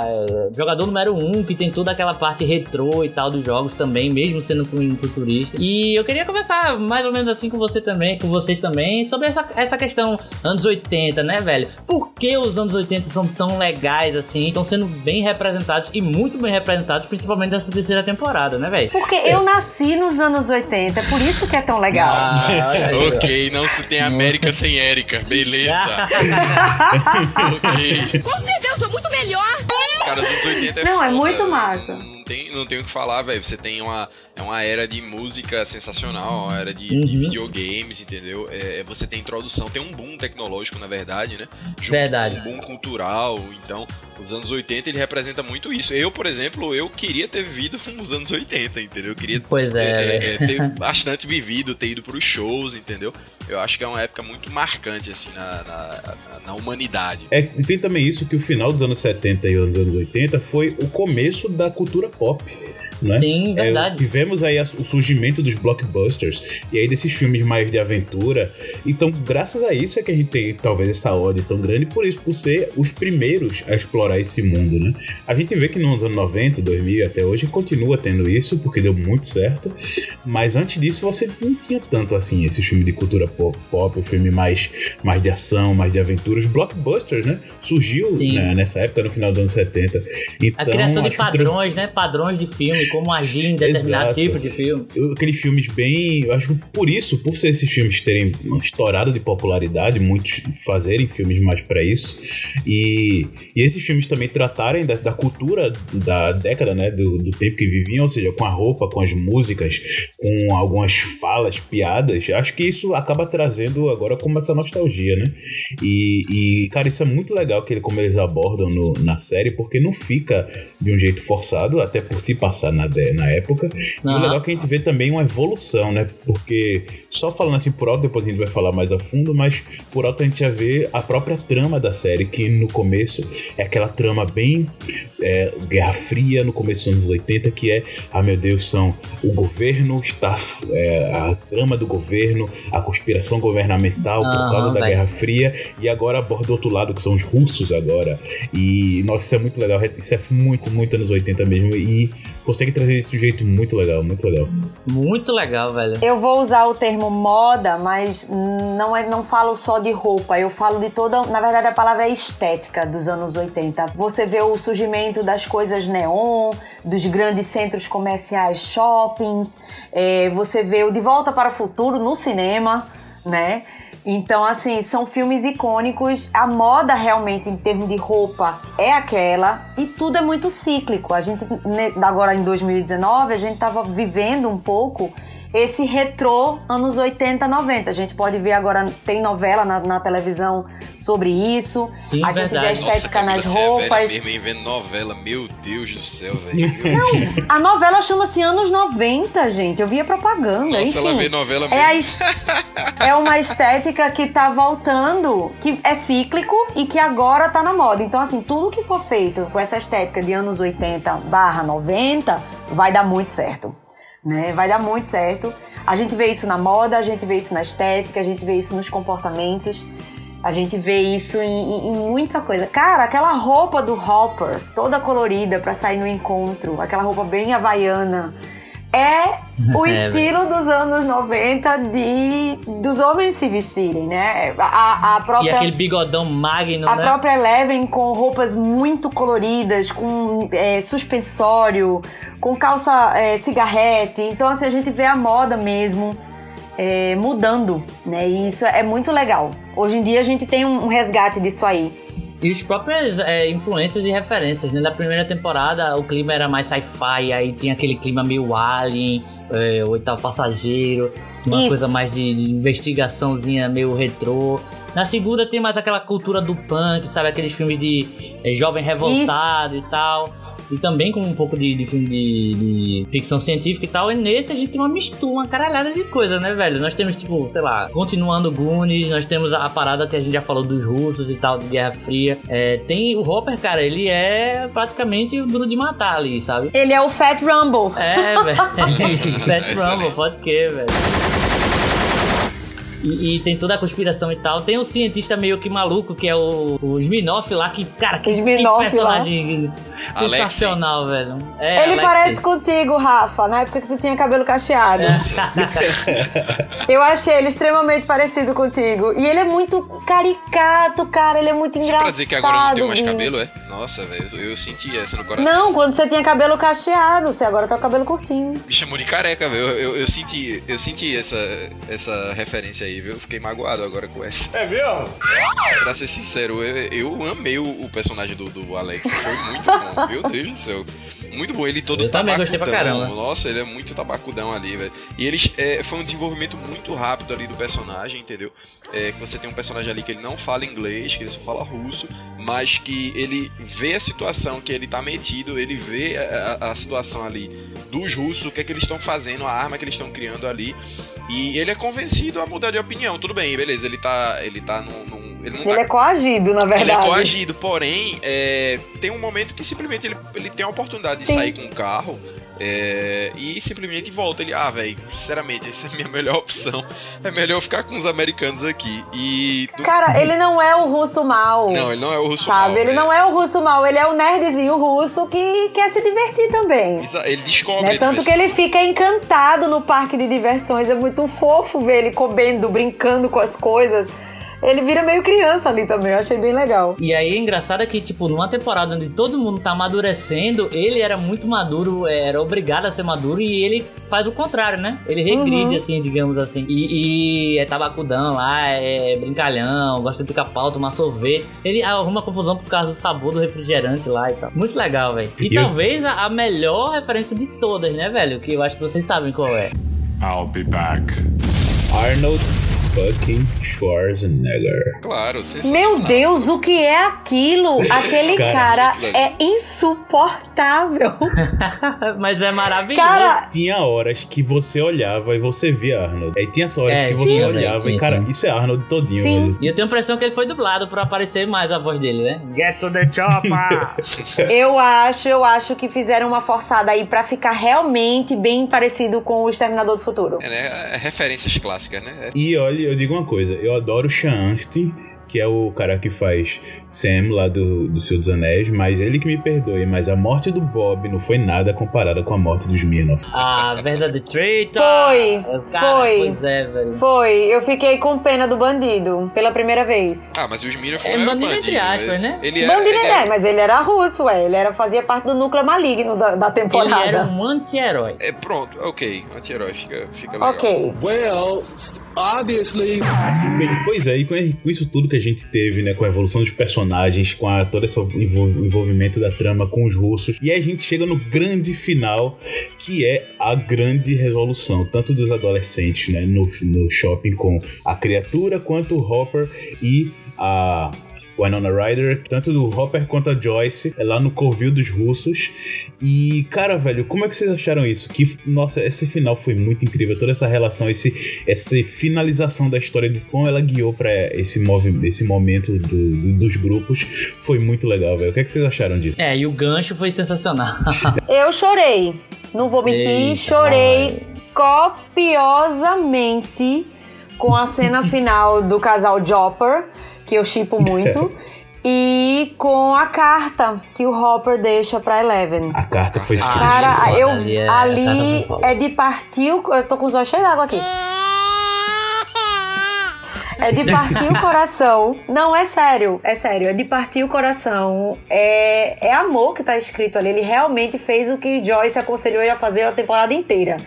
jogador número 1, um, que tem toda aquela parte retrô e tal dos jogos também, mesmo sendo um filme futurista. E eu queria conversar mais ou menos assim com você também, com vocês também, sobre essa, essa questão anos 80, né, velho? Por que os anos 80 são tão legais assim? Estão sendo bem representados e muito bem representados, principalmente nessa terceira temporada, né, velho? Porque eu nasci nos anos 80, é por isso que é tão legal. Ah, aí. Ok, não se tem América sem Érica, beleza. ok. Com certeza, eu sou muito melhor. Cara, os anos 80 é Não, é foda, muito massa. Não tem, não tem o que falar, velho. Você tem uma, é uma era de música sensacional, uma era de, de Uhum. videogames, entendeu? É, você tem introdução, tem um boom tecnológico, na verdade, né? Junto Verdade. Um boom cultural, então... Os anos 80 ele representa muito isso. Eu, por exemplo, eu queria ter vivido os anos 80, entendeu? Eu queria Pois é, é, velho. é, ter bastante vivido, ter ido pros shows, entendeu? Eu acho que é uma época muito marcante, assim, na, na, na humanidade. É, e tem também isso que o final dos anos 70 e os anos 80 foi o começo da cultura pop. Né? Sim, É, verdade. tivemos aí o surgimento dos blockbusters e aí desses filmes mais de aventura. Então, graças a isso é que a gente tem talvez essa ode tão grande, por isso, por ser os primeiros a explorar esse mundo, né? A gente vê que nos anos 90, 2000 e até hoje continua tendo isso, porque deu muito certo. Mas antes disso você não tinha tanto assim esse filme de cultura pop, pop o filme mais, mais de ação, mais de aventuras, blockbusters, né? Surgiu né, nessa época, no final dos anos 70. Então, A criação de acho que padrões, né? Padrões de filme, como agir em determinado Exato. tipo de filme. Aqueles filmes bem. Eu acho que por isso, por ser esses filmes terem uma estourada de popularidade, muitos fazerem filmes mais pra isso. E, e esses filmes também tratarem da, da cultura da década, né? Do, do tempo que viviam, ou seja, com a roupa, com as músicas, com algumas falas, piadas. Acho que isso acaba trazendo agora como essa nostalgia, né? E, e, cara, isso é muito legal que ele, como eles abordam no- na série, porque não fica de um jeito forçado, até por se passar na, de- na época. E o legal é que a gente vê também uma evolução, né? Porque, só falando assim por alto, depois a gente vai falar mais a fundo, mas por alto a gente já vê a própria trama da série, que no começo é aquela trama bem é, Guerra Fria, no começo dos anos 80, que é, ah meu Deus, são o governo está. é, a trama do governo, a conspiração governamental por Aham, causa da velho. Guerra Fria, e agora aborda o outro lado, que são os russos agora. E, nossa, isso é muito legal, isso é muito, muito anos 80 mesmo, e consegue trazer isso de um jeito muito legal, muito legal. Muito legal, velho. Eu vou usar o termo moda, mas não, é, não falo só de roupa, eu falo de toda. Na verdade, a palavra é estética dos anos 80. Você vê o surgimento das coisas neon, dos grandes centros comerciais, shoppings, é, você vê o De Volta para o Futuro no cinema, né? Então, assim, são filmes icônicos. A moda, realmente, em termos de roupa, é aquela. E tudo é muito cíclico. A gente, ne- agora em 2019, a gente tava vivendo um pouco esse retrô anos 80, 90. A gente pode ver agora, tem novela na, na televisão sobre isso. Sim, a gente vê a estética Camila, nas você é velha roupas. mesmo, vendo novela, meu Deus do céu, velho. A novela chama-se Anos 90, gente. Eu via propaganda, Nossa, enfim. ela vê novela É, a mesmo. es- é uma estética que tá voltando, que é cíclico e que agora tá na moda. Então, assim, tudo que for feito com essa estética de anos 80 barra 90 vai dar muito certo. Né? Vai dar muito certo. A gente vê isso na moda, a gente vê isso na estética, a gente vê isso nos comportamentos. A gente vê isso em, em- em muita coisa. Cara, aquela roupa do Hopper, toda colorida pra sair no encontro, aquela roupa bem havaiana, é o É, estilo dos anos 90 de dos homens se vestirem, né? A, a E própria aquele bigodão magno, a né? própria Eleven com roupas muito coloridas, com é, suspensório, com calça é, cigarrete. Então, assim, a gente vê a moda mesmo é, mudando, né? E isso é muito legal. Hoje em dia a gente tem um, um resgate disso aí. E os próprios é, influências e referências, né? Na primeira temporada o clima era mais sci-fi, aí tinha aquele clima meio alien, é, o oitavo passageiro, uma Isso. coisa mais de, de investigaçãozinha meio retrô. Na segunda tem mais aquela cultura do punk, sabe? Aqueles filmes de é, jovem revoltado e tal. E também com um pouco de, de filme de, de ficção científica e tal. E nesse a gente tem uma mistura, uma caralhada de coisa, né, velho? Nós temos, tipo, sei lá, continuando Goonies, nós temos a, a parada que a gente já falou dos russos e tal, de Guerra Fria. É, tem o Hopper, cara, ele é praticamente o duro de matar ali, sabe? Ele é o Fat Rumble. É, velho. Fat. Rumble, pode que, velho. E, e tem toda a conspiração e tal. Tem o cientista meio que maluco, que é o, o Sminoff lá, que, cara, que, que personagem sensacional, velho. É, Ele Alexei. parece contigo, Rafa, na época que tu tinha cabelo cacheado. É. Eu achei ele extremamente parecido contigo. E ele é muito caricato, cara. Ele é muito engraçado. pra dizer que agora eu não tenho mais bicho. cabelo, é? Nossa, velho, eu, eu senti essa no coração. Não, quando você tinha cabelo cacheado, você agora tá com cabelo curtinho. Me chamou de careca, velho. Eu, eu, eu senti, eu senti essa, essa referência aí, viu? Fiquei magoado agora com essa. É mesmo? Pra ser sincero, eu, eu amei o, o personagem do, do Alex. Foi muito bom. Meu Deus do céu. Muito bom. Ele todo Eu também gostei pra caramba. Nossa, ele é muito tabacudão ali, velho. E eles é, foi um desenvolvimento muito rápido ali do personagem, entendeu? É, que você tem um personagem ali que ele não fala inglês, que ele só fala russo, mas que ele vê a situação que ele tá metido, ele vê a, a- a situação ali dos russos, o que é que eles estão fazendo, a arma que eles estão criando ali. E ele é convencido a mudar de opinião. Tudo bem, beleza, ele tá. Ele tá num. Ele não Ele tá é coagido, na ele é verdade. coagido, porém, é, tem um momento que simplesmente ele, ele tem a oportunidade de Sim. sair com um carro é, e simplesmente volta. Ele, ah, velho, sinceramente, essa é a minha melhor opção. É melhor eu ficar com os americanos aqui. E. Cara, ele não é o russo mal. Não, ele não é o russo. Sabe? mal, ele é- não é o russo mal, ele é o nerdzinho russo que quer se divertir também. Ele descobre. Né? Tanto que ele fica encantado no parque de diversões. É muito fofo ver ele comendo, brincando com as coisas. Ele vira meio criança ali também, eu achei bem legal. E aí, engraçado é que, tipo, numa temporada onde todo mundo tá amadurecendo, ele era muito maduro, era obrigado a ser maduro, e ele faz o contrário, né? Ele regride, assim, digamos assim. E, e é tabacudão lá, é brincalhão, gosta de picar pau, tomar sorvete. Ele arruma confusão por causa do sabor do refrigerante lá e tal. Muito legal, velho. E E eu- talvez a, a melhor referência de todas, né, velho? Que eu acho que vocês sabem qual é. I'll be back. Arnold fucking Schwarzenegger. Claro. Meu Deus, o que é aquilo? Aquele Cara, cara é insuportável. Mas é maravilhoso. Cara, Tinha horas que você olhava e você via Arnold. Aí tinha as horas É, que você sim, olhava sim, e, cara, isso é Arnold todinho, Sim. velho. E eu tenho a impressão que ele foi dublado pra aparecer mais a voz dele, né? Get to the chopper! eu acho, eu acho que fizeram uma forçada aí pra ficar realmente bem parecido com o Exterminador do Futuro. É, né? É referências clássicas, né? E olha, eu digo uma coisa, eu adoro Astin, que é o cara que faz Sam lá do, do Senhor dos Anéis, mas ele que me perdoe, mas a morte do Bob não foi nada comparada com a morte do Smirnoff. A verdade traitor! Foi, Cara, foi. Pois é, velho. Foi, eu fiquei com pena do bandido pela primeira vez. Ah, mas o Smirnoff É bandido bandido, entre aspas, né? Ele era, bandido ele é, era- mas ele era russo, ué. Ele era, fazia parte do núcleo maligno da, da Ele temporada. era um anti-herói. É, pronto, ok. Anti-herói fica, fica legal. Ok. Well, obviously. Bem, pois é, e com, com isso tudo que a gente teve, né, com a evolução dos personagens, com a, todo esse envol- envolvimento da trama com os russos, e aí a gente chega no grande final, que é a grande resolução, tanto dos adolescentes, né, no, no shopping com a criatura, quanto o Hopper e a Winona Ryder, tanto do Hopper quanto a Joyce, é lá no Covil dos Russos. E, cara, velho, como é que vocês acharam isso? Que, nossa, esse final foi muito incrível, toda essa relação, esse, essa finalização da história de como ela guiou pra esse, movi esse momento do- do- dos grupos foi muito legal, velho. O que, é que vocês acharam disso? É, e o gancho foi sensacional. Eu chorei. Não vou mentir, Eita, chorei copiosamente com a cena final do casal Jopper, que eu chipo muito, e com a carta que o Hopper deixa pra Eleven. A carta foi Ah, Cara, foda, eu, ali é- ali foda. é de partir o... Eu tô com os olhos cheios d'água aqui. É de partir o coração. Não, é sério, é sério. É de partir o coração. É, é amor que tá escrito ali. Ele realmente fez o que Joyce aconselhou ele a fazer a temporada inteira.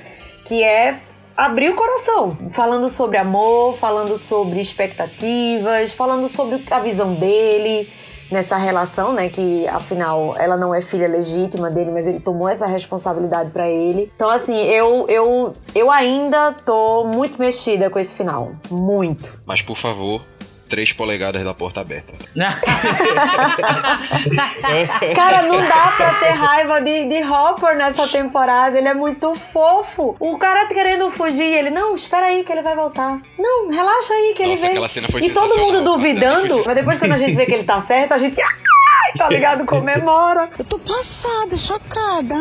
Que é abrir o coração. Falando sobre amor, falando sobre expectativas, falando sobre a visão dele nessa relação, né? Que afinal ela não é filha legítima dele, mas ele tomou essa responsabilidade pra ele. Então, assim, eu, eu, eu ainda tô muito mexida com esse final. Muito. Mas por favor, três polegadas da porta aberta. Cara, não dá pra ter raiva de, de Hopper nessa temporada. Ele é muito fofo. O cara querendo fugir, ele, não, espera aí que ele vai voltar. Não, relaxa aí que ele Nossa, vem. aquela cena foi e todo mundo duvidando. Mas depois, quando a gente vê que ele tá certo, a gente. Tá ligado? Comemora. Eu tô passada, chocada.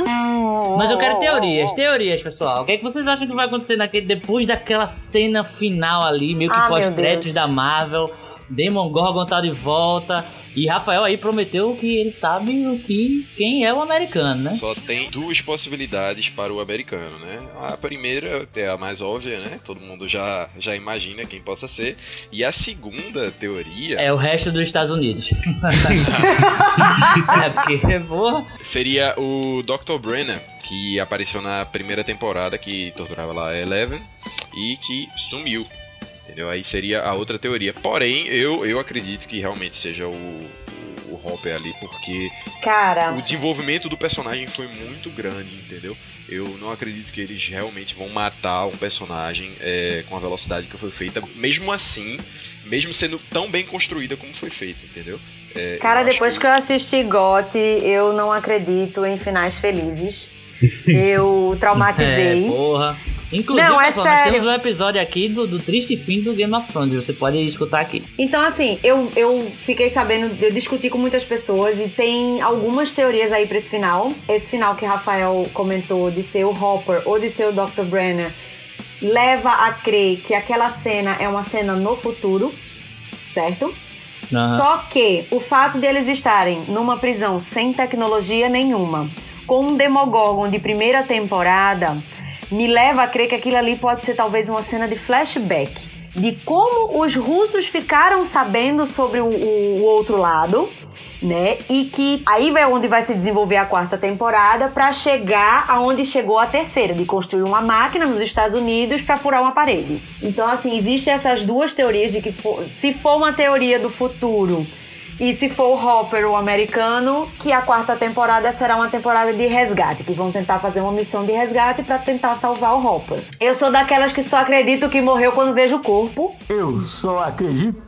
Mas eu quero teorias, teorias, pessoal. O que, é que vocês acham que vai acontecer naquele, depois daquela cena final ali, meio que Ah, pós-créditos da Marvel? Demon Gorgon tá de volta. E Rafael aí prometeu que ele sabe o que quem é o americano, né? Só tem duas possibilidades para o americano, né? A primeira é a mais óbvia, né? Todo mundo já, já imagina quem possa ser. E a segunda teoria É o resto dos Estados Unidos. é porque, porra. seria o Dr. Brenner, que apareceu na primeira temporada, que torturava lá a Eleven e que sumiu. Entendeu? Aí seria a outra teoria. Porém, eu, eu acredito que realmente seja o, o, o Hopper ali, porque Cara. o desenvolvimento do personagem foi muito grande, entendeu? Eu não acredito que eles realmente vão matar um personagem é, com a velocidade que foi feita, mesmo assim, mesmo sendo tão bem construída como foi feita, entendeu? É, Cara, depois que eu assisti GOT, eu não acredito em finais felizes. Eu traumatizei. É, porra. Inclusive, Não, é pessoal, nós sério. temos um episódio aqui do, do triste fim do Game of Thrones. Você pode escutar aqui. Então, assim, eu, eu fiquei sabendo, eu discuti com muitas pessoas e tem algumas teorias aí pra esse final. Esse final que Rafael comentou de ser o Hopper ou de ser o Dr. Brenner leva a crer que aquela cena é uma cena no futuro, certo? Aham. Só que o fato de eles estarem numa prisão sem tecnologia nenhuma, com um Demogorgon de primeira temporada, me leva a crer que aquilo ali pode ser talvez uma cena de flashback. de como os russos ficaram sabendo sobre o, o, outro lado né? E que aí vai onde vai se desenvolver a quarta temporada para chegar aonde chegou a terceira, de construir uma máquina nos Estados Unidos para furar uma parede. Então, assim, existem essas duas teorias de que for, se for uma teoria do futuro e se for o Hopper, o americano, que a quarta temporada será uma temporada de resgate, que vão tentar fazer uma missão de resgate para tentar salvar o Hopper. Eu sou daquelas que só acredito que morreu quando vejo o corpo. Eu só acredito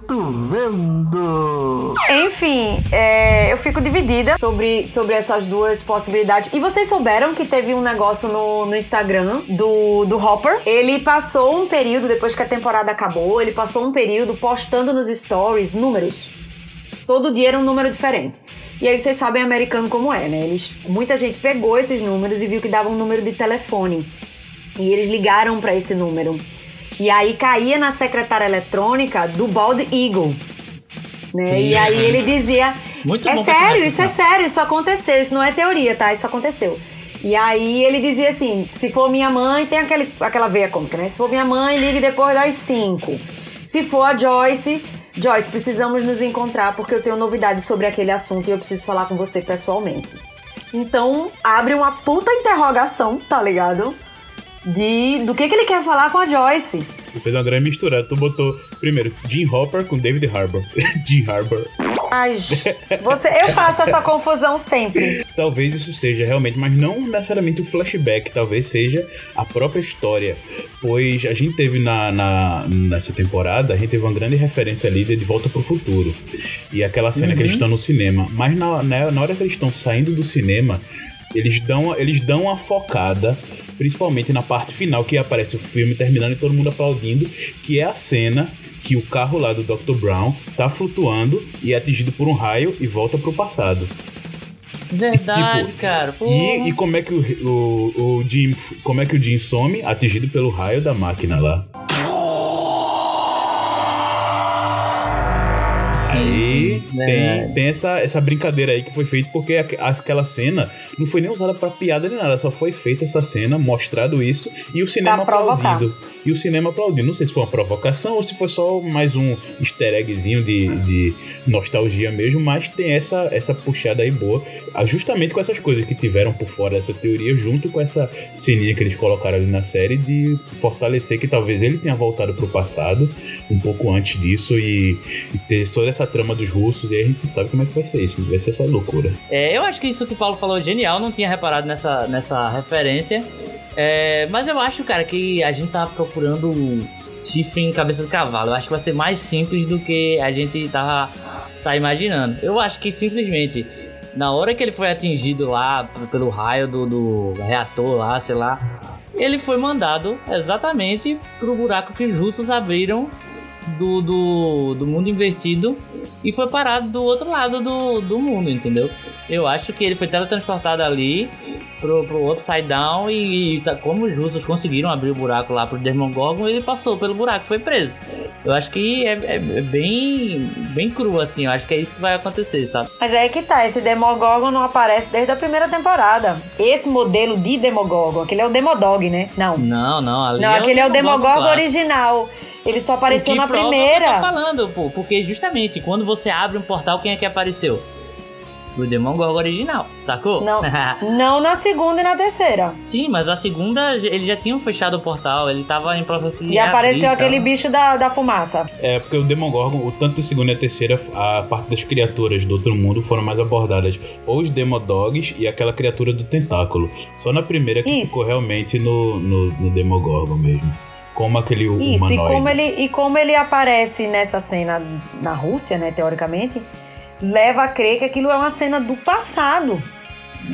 vendo. Enfim, é, eu fico dividida sobre, sobre essas duas possibilidades. E vocês souberam que teve um negócio no, no Instagram do, do Hopper? Ele passou um período, depois que a temporada acabou, ele passou um período postando nos stories números Todo dia era um número diferente. E aí vocês sabem americano como é, né? Eles, muita gente pegou esses números e viu que dava um número de telefone. E eles ligaram para esse número. E aí caía na secretária eletrônica do Bald Eagle. Né? E aí ele dizia: Muito É sério, isso é sério, isso aconteceu, isso não é teoria, tá? Isso aconteceu. E aí ele dizia assim: se for minha mãe, tem aquele, aquela veia cômica, né? Se for minha mãe, ligue depois das 5. Se for a Joyce, Joyce, precisamos nos encontrar porque eu tenho novidades sobre aquele assunto e eu preciso falar com você pessoalmente. Então, abre uma puta interrogação, tá ligado? De do que, que ele quer falar com a Joyce. Tu fez uma grande mistura. Tu botou primeiro Jim Hopper com David Harbour. Jim Harbour. Ai, você, eu faço essa confusão sempre. Talvez isso seja realmente, mas não necessariamente o flashback, talvez seja a própria história. Pois a gente teve na, na nessa temporada, a gente teve uma grande referência ali de Volta pro Futuro. E aquela cena uhum. que eles uhum. estão no cinema. Mas na, na, na hora que eles estão saindo do cinema, eles dão, eles dão uma focada principalmente na parte final que aparece o filme terminando e todo mundo aplaudindo, que é a cena que o carro lá do Dr. Brown tá flutuando e é atingido por um raio e volta pro passado. Verdade, tipo, cara. E, e, como é que o, o, o Jim, como é que o Jim some atingido pelo raio da máquina lá? Aí tem, tem essa, essa brincadeira aí que foi feita porque aquela cena não foi nem usada para piada nem nada, só foi feita essa cena, mostrado isso e o cinema aplaudindo. E o cinema aplaudindo. Não sei se foi uma provocação ou se foi só mais um easter eggzinho de, de nostalgia mesmo, mas tem essa, essa puxada aí boa, ah, justamente com essas coisas que tiveram por fora dessa teoria, junto com essa ceninha que eles colocaram ali na série de fortalecer que talvez ele tenha voltado pro passado um pouco antes disso e, e ter toda essa trama dos russos, e aí a gente não sabe como é que vai ser isso, vai ser essa loucura. É, eu acho que isso que o Paulo falou é genial, não tinha reparado nessa, nessa referência. É, mas eu acho, cara, que a gente tá procurando chifre em cabeça de cavalo. Eu acho que vai ser mais simples do que a gente tava, tá imaginando. Eu acho que simplesmente, na hora que ele foi atingido lá pelo raio do, do reator lá, sei lá, ele foi mandado exatamente pro buraco que os russos abriram do, do, do mundo invertido e foi parado do outro lado do, do mundo, entendeu? Eu acho que ele foi teletransportado ali pro, pro Upside Down e, e tá, como os russos conseguiram abrir o buraco lá pro Demogorgon, ele passou pelo buraco, foi preso. Eu acho que é, é, é, bem, bem cru, assim, eu acho que é isso que vai acontecer, sabe? Mas é que tá, esse Demogorgon não aparece desde a primeira temporada. Esse modelo de Demogorgon, aquele é o Demodog, né? Não. Não, não. não, é aquele é o Demogorgon original. Ele só apareceu na primeira. eu tô falando, pô, porque justamente quando você abre um portal, quem é que apareceu? O Demogorgon original, sacou? Não, não na segunda e na terceira. Sim, mas a segunda eles já tinham fechado o portal, ele tava em processo de E apareceu aquele bicho da, da fumaça. É, porque o Demogorgon, o tanto a segunda e a terceira, a parte das criaturas do outro mundo foram mais abordadas. Ou os Demodogs e aquela criatura do tentáculo. Só na primeira que Isso. ficou realmente no, no, no Demogorgon mesmo como aquele Isso, humanoide. e como, ele, e como ele aparece nessa cena na Rússia, né, teoricamente, leva a crer que aquilo é uma cena do passado.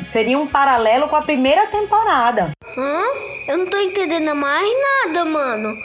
Seria um paralelo com a primeira temporada. Hã? Eu não tô entendendo mais nada, mano.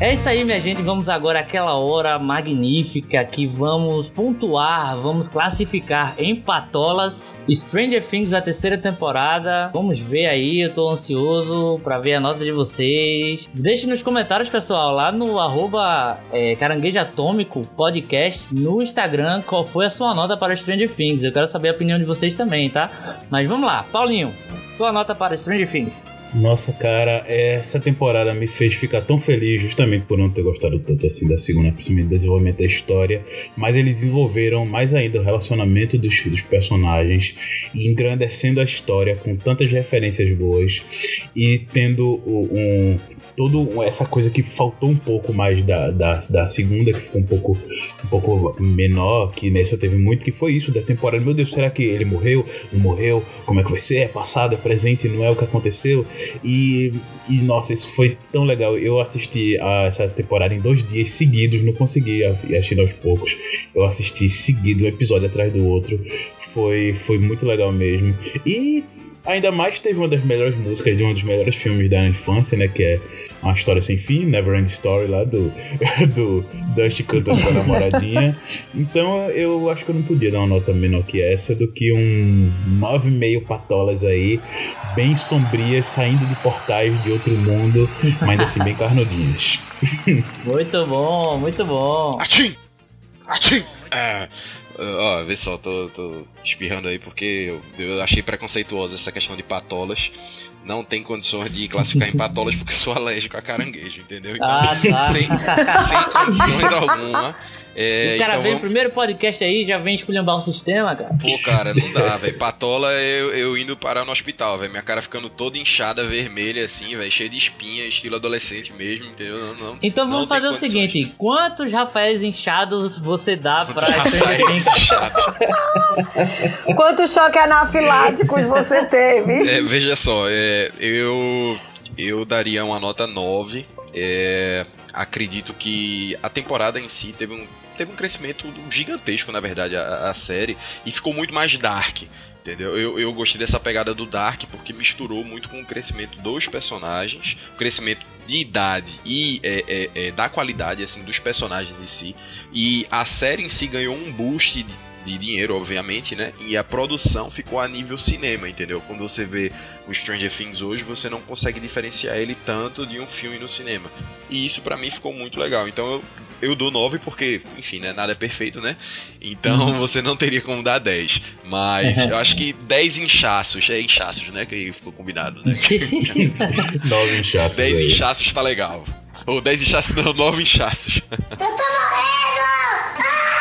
É isso aí, minha gente. Vamos agora àquela hora magnífica que vamos pontuar, vamos classificar em patolas Stranger Things a terceira temporada. Vamos ver aí, eu tô ansioso para ver a nota de vocês. Deixe nos comentários, pessoal, lá no arroba é, Caranguejo Atômico Podcast no Instagram qual foi a sua nota para Stranger Things. Eu quero saber a opinião de vocês também, tá? Mas vamos lá, Paulinho. sua nota para Stranger Things. Nossa, cara, essa temporada me fez ficar tão feliz justamente por não ter gostado tanto assim da segunda, principalmente do desenvolvimento da história. Mas eles desenvolveram mais ainda o relacionamento dos, dos personagens engrandecendo a história com tantas referências boas e tendo um, toda essa coisa que faltou um pouco mais da, da, da, segunda, que ficou um pouco, um pouco menor, que nessa teve muito, que foi isso da temporada. Meu Deus, será que ele morreu? Não morreu? Como é que vai ser? É passado, é presente, não é o que aconteceu? E, e nossa, isso foi tão legal. Eu assisti a essa temporada em dois dias seguidos, não consegui assistir aos poucos. Eu assisti seguido, um episódio atrás do outro. Foi, foi muito legal mesmo. E ainda mais teve uma das melhores músicas de um dos melhores filmes da infância, né? Que é uma história sem fim, Never End Story lá do, do Dusty cantando com a namoradinha. Então eu acho que eu não podia dar uma nota menor que essa do que um 9,5 patolas aí, bem sombrias, saindo de portais de outro mundo, mas ainda assim bem carnudinhas. muito bom, muito bom. Achim! Achim! É. Ó, vê só, tô, tô espirrando aí porque eu, eu achei preconceituosa essa questão de patolas não tem condições de classificar em patolas porque eu sou alérgico a caranguejo, entendeu? Então, ah, tá. sem, sem condições alguma. É, o cara então, vem vamos... primeiro podcast aí já vem esculhambar o sistema, cara. Pô, cara, não dá, velho. Patola eu, eu indo parar no hospital, velho. Minha cara ficando toda inchada, vermelha, assim, velho. Cheia de espinha, estilo adolescente mesmo, entendeu? Não, não, então vamos fazer o seguinte: quantos Rafaéis inchados você dá quantos pra Rafaéis inchados? Quantos choques anafiláticos você teve? É, veja só, é, eu, eu daria uma nota 9. É, acredito que a temporada em si teve um teve um crescimento gigantesco, na verdade, a, a série, e ficou muito mais dark. Entendeu? Eu, eu gostei dessa pegada do Dark porque misturou muito com o crescimento dos personagens, o crescimento de idade e é, é, é, da qualidade assim dos personagens em si. E a série em si ganhou um boost de, de dinheiro, obviamente, né? E a produção ficou a nível cinema, entendeu? Quando você vê o Stranger Things hoje, você não consegue diferenciar ele tanto de um filme no cinema. E isso para mim ficou muito legal. Então eu eu dou 9 porque, enfim, né, nada é perfeito, né? Então uhum. você não teria como dar 10. Mas eu acho que 10 inchaços, é inchaços, né? Que ficou combinado, né? 9 inchaços. 10 aí. inchaços tá legal. Ou 10 inchaços não, 9 inchaços. Eu tô morrendo!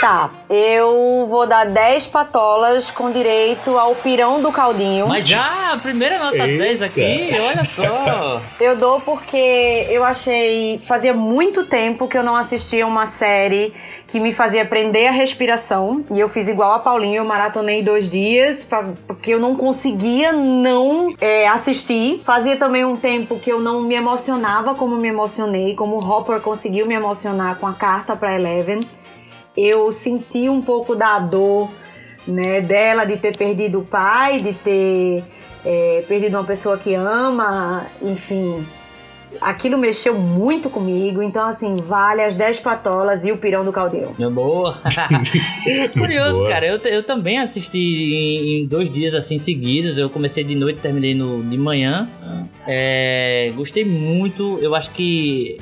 Tá, eu vou dar 10 patolas com direito ao pirão do caldinho. Mas já, a primeira nota Eita. 10 aqui, olha só. Eu dou porque eu achei. Fazia muito tempo que eu não assistia uma série que me fazia aprender a respiração. E eu fiz igual a Paulinho, eu maratonei dois dias, pra, porque eu não conseguia não é, assistir. Fazia também um tempo que eu não me emocionava como me emocionei, como o Hopper conseguiu me emocionar com a carta pra Eleven eu senti um pouco da dor né, dela de ter perdido o pai, de ter é, perdido uma pessoa que ama, enfim. Aquilo mexeu muito comigo, então assim, vale as 10 patolas e o pirão do caldeirão. Boa! Curioso, boa. cara, eu, eu também assisti em, em, dois dias assim seguidos. Eu comecei de noite e terminei no, de manhã. É, gostei muito, eu acho que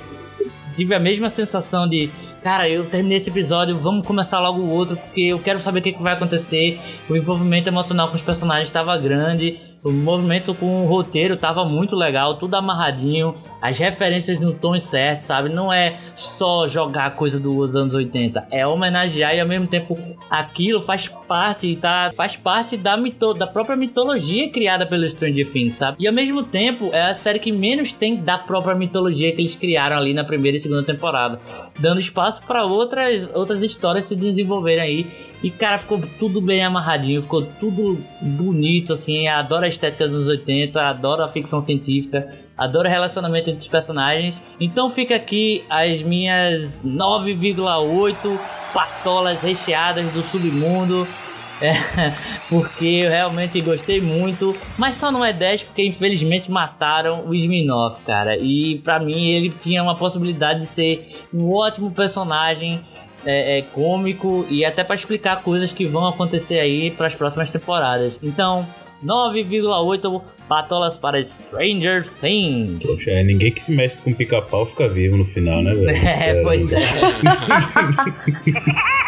tive a mesma sensação de cara, eu terminei esse episódio, vamos começar logo o outro, porque eu quero saber o que, que vai acontecer. O envolvimento emocional com os personagens estava grande. O movimento com o roteiro tava muito legal, tudo amarradinho, as referências no tom certo, sabe? Não é só jogar coisa dos anos 80, é homenagear e ao mesmo tempo aquilo faz parte, tá? Faz parte da, mito, da própria mitologia criada pelo Stranger Things, sabe? E ao mesmo tempo é a série que menos tem da própria mitologia que eles criaram ali na primeira e segunda temporada, dando espaço para outras, outras histórias se desenvolverem aí. E cara, ficou tudo bem amarradinho, ficou tudo bonito, assim. Adoro estética dos 80, adoro a ficção científica, adoro o relacionamento entre os personagens. Então fica aqui as minhas 9,8 patolas recheadas do submundo. É, porque eu realmente gostei muito, mas só não é 10 porque infelizmente mataram o Sminoff, cara. E para mim ele tinha uma possibilidade de ser um ótimo personagem é, é, cômico e até para explicar coisas que vão acontecer aí para as próximas temporadas. Então, 9,8 patolas para Stranger Things. Poxa, é, ninguém que se mexe com pica-pau fica vivo no final, né, velho? É, pois é.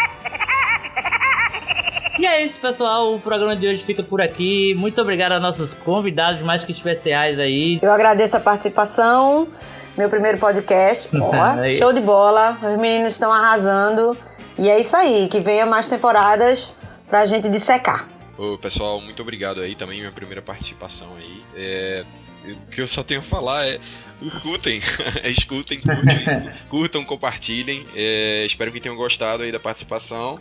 E é isso, pessoal. O programa de hoje fica por aqui. Muito obrigado a nossos convidados mais que especiais aí. Eu agradeço a participação. Meu primeiro podcast. Ó, show de bola. Os meninos estão arrasando. E é isso aí. Que venha mais temporadas pra gente dissecar. Ô, pessoal, muito obrigado aí também, minha primeira participação aí. É, o que eu só tenho a falar é escutem, escutem, curtem, curtam, compartilhem. É, espero que tenham gostado aí da participação.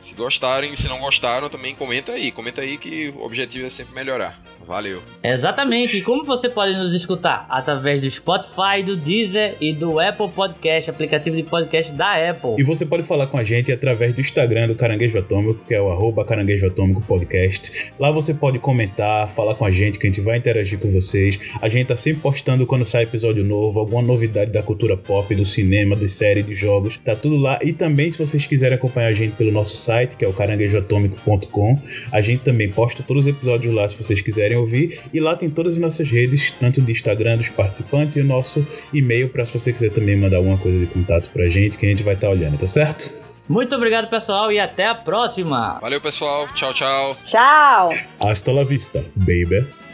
Se gostarem, se não gostaram, também comenta aí. Comenta aí que o objetivo é sempre melhorar. Valeu. Exatamente. E como você pode nos escutar? Através do Spotify, do Deezer e do Apple Podcast, aplicativo de podcast da Apple. E você pode falar com a gente através do Instagram do Caranguejo Atômico, que é o arroba Caranguejo Atômico Podcast. Lá você pode comentar, falar com a gente, que a gente vai interagir com vocês. A gente tá sempre postando quando sai episódio novo, alguma novidade da cultura pop, do cinema, de série, de jogos. Tá tudo lá. E também, se vocês quiserem acompanhar a gente pelo nosso site, que é o caranguejoatômico.com, a gente também posta todos os episódios lá, se vocês quiserem ouvir. E lá tem todas as nossas redes, tanto de Instagram dos participantes e o nosso e-mail para se você quiser também mandar alguma coisa de contato pra gente, que a gente vai estar tá olhando, tá certo? Muito obrigado, pessoal, e até a próxima. Valeu, pessoal. Tchau, tchau. Tchau. Hasta la vista, baby.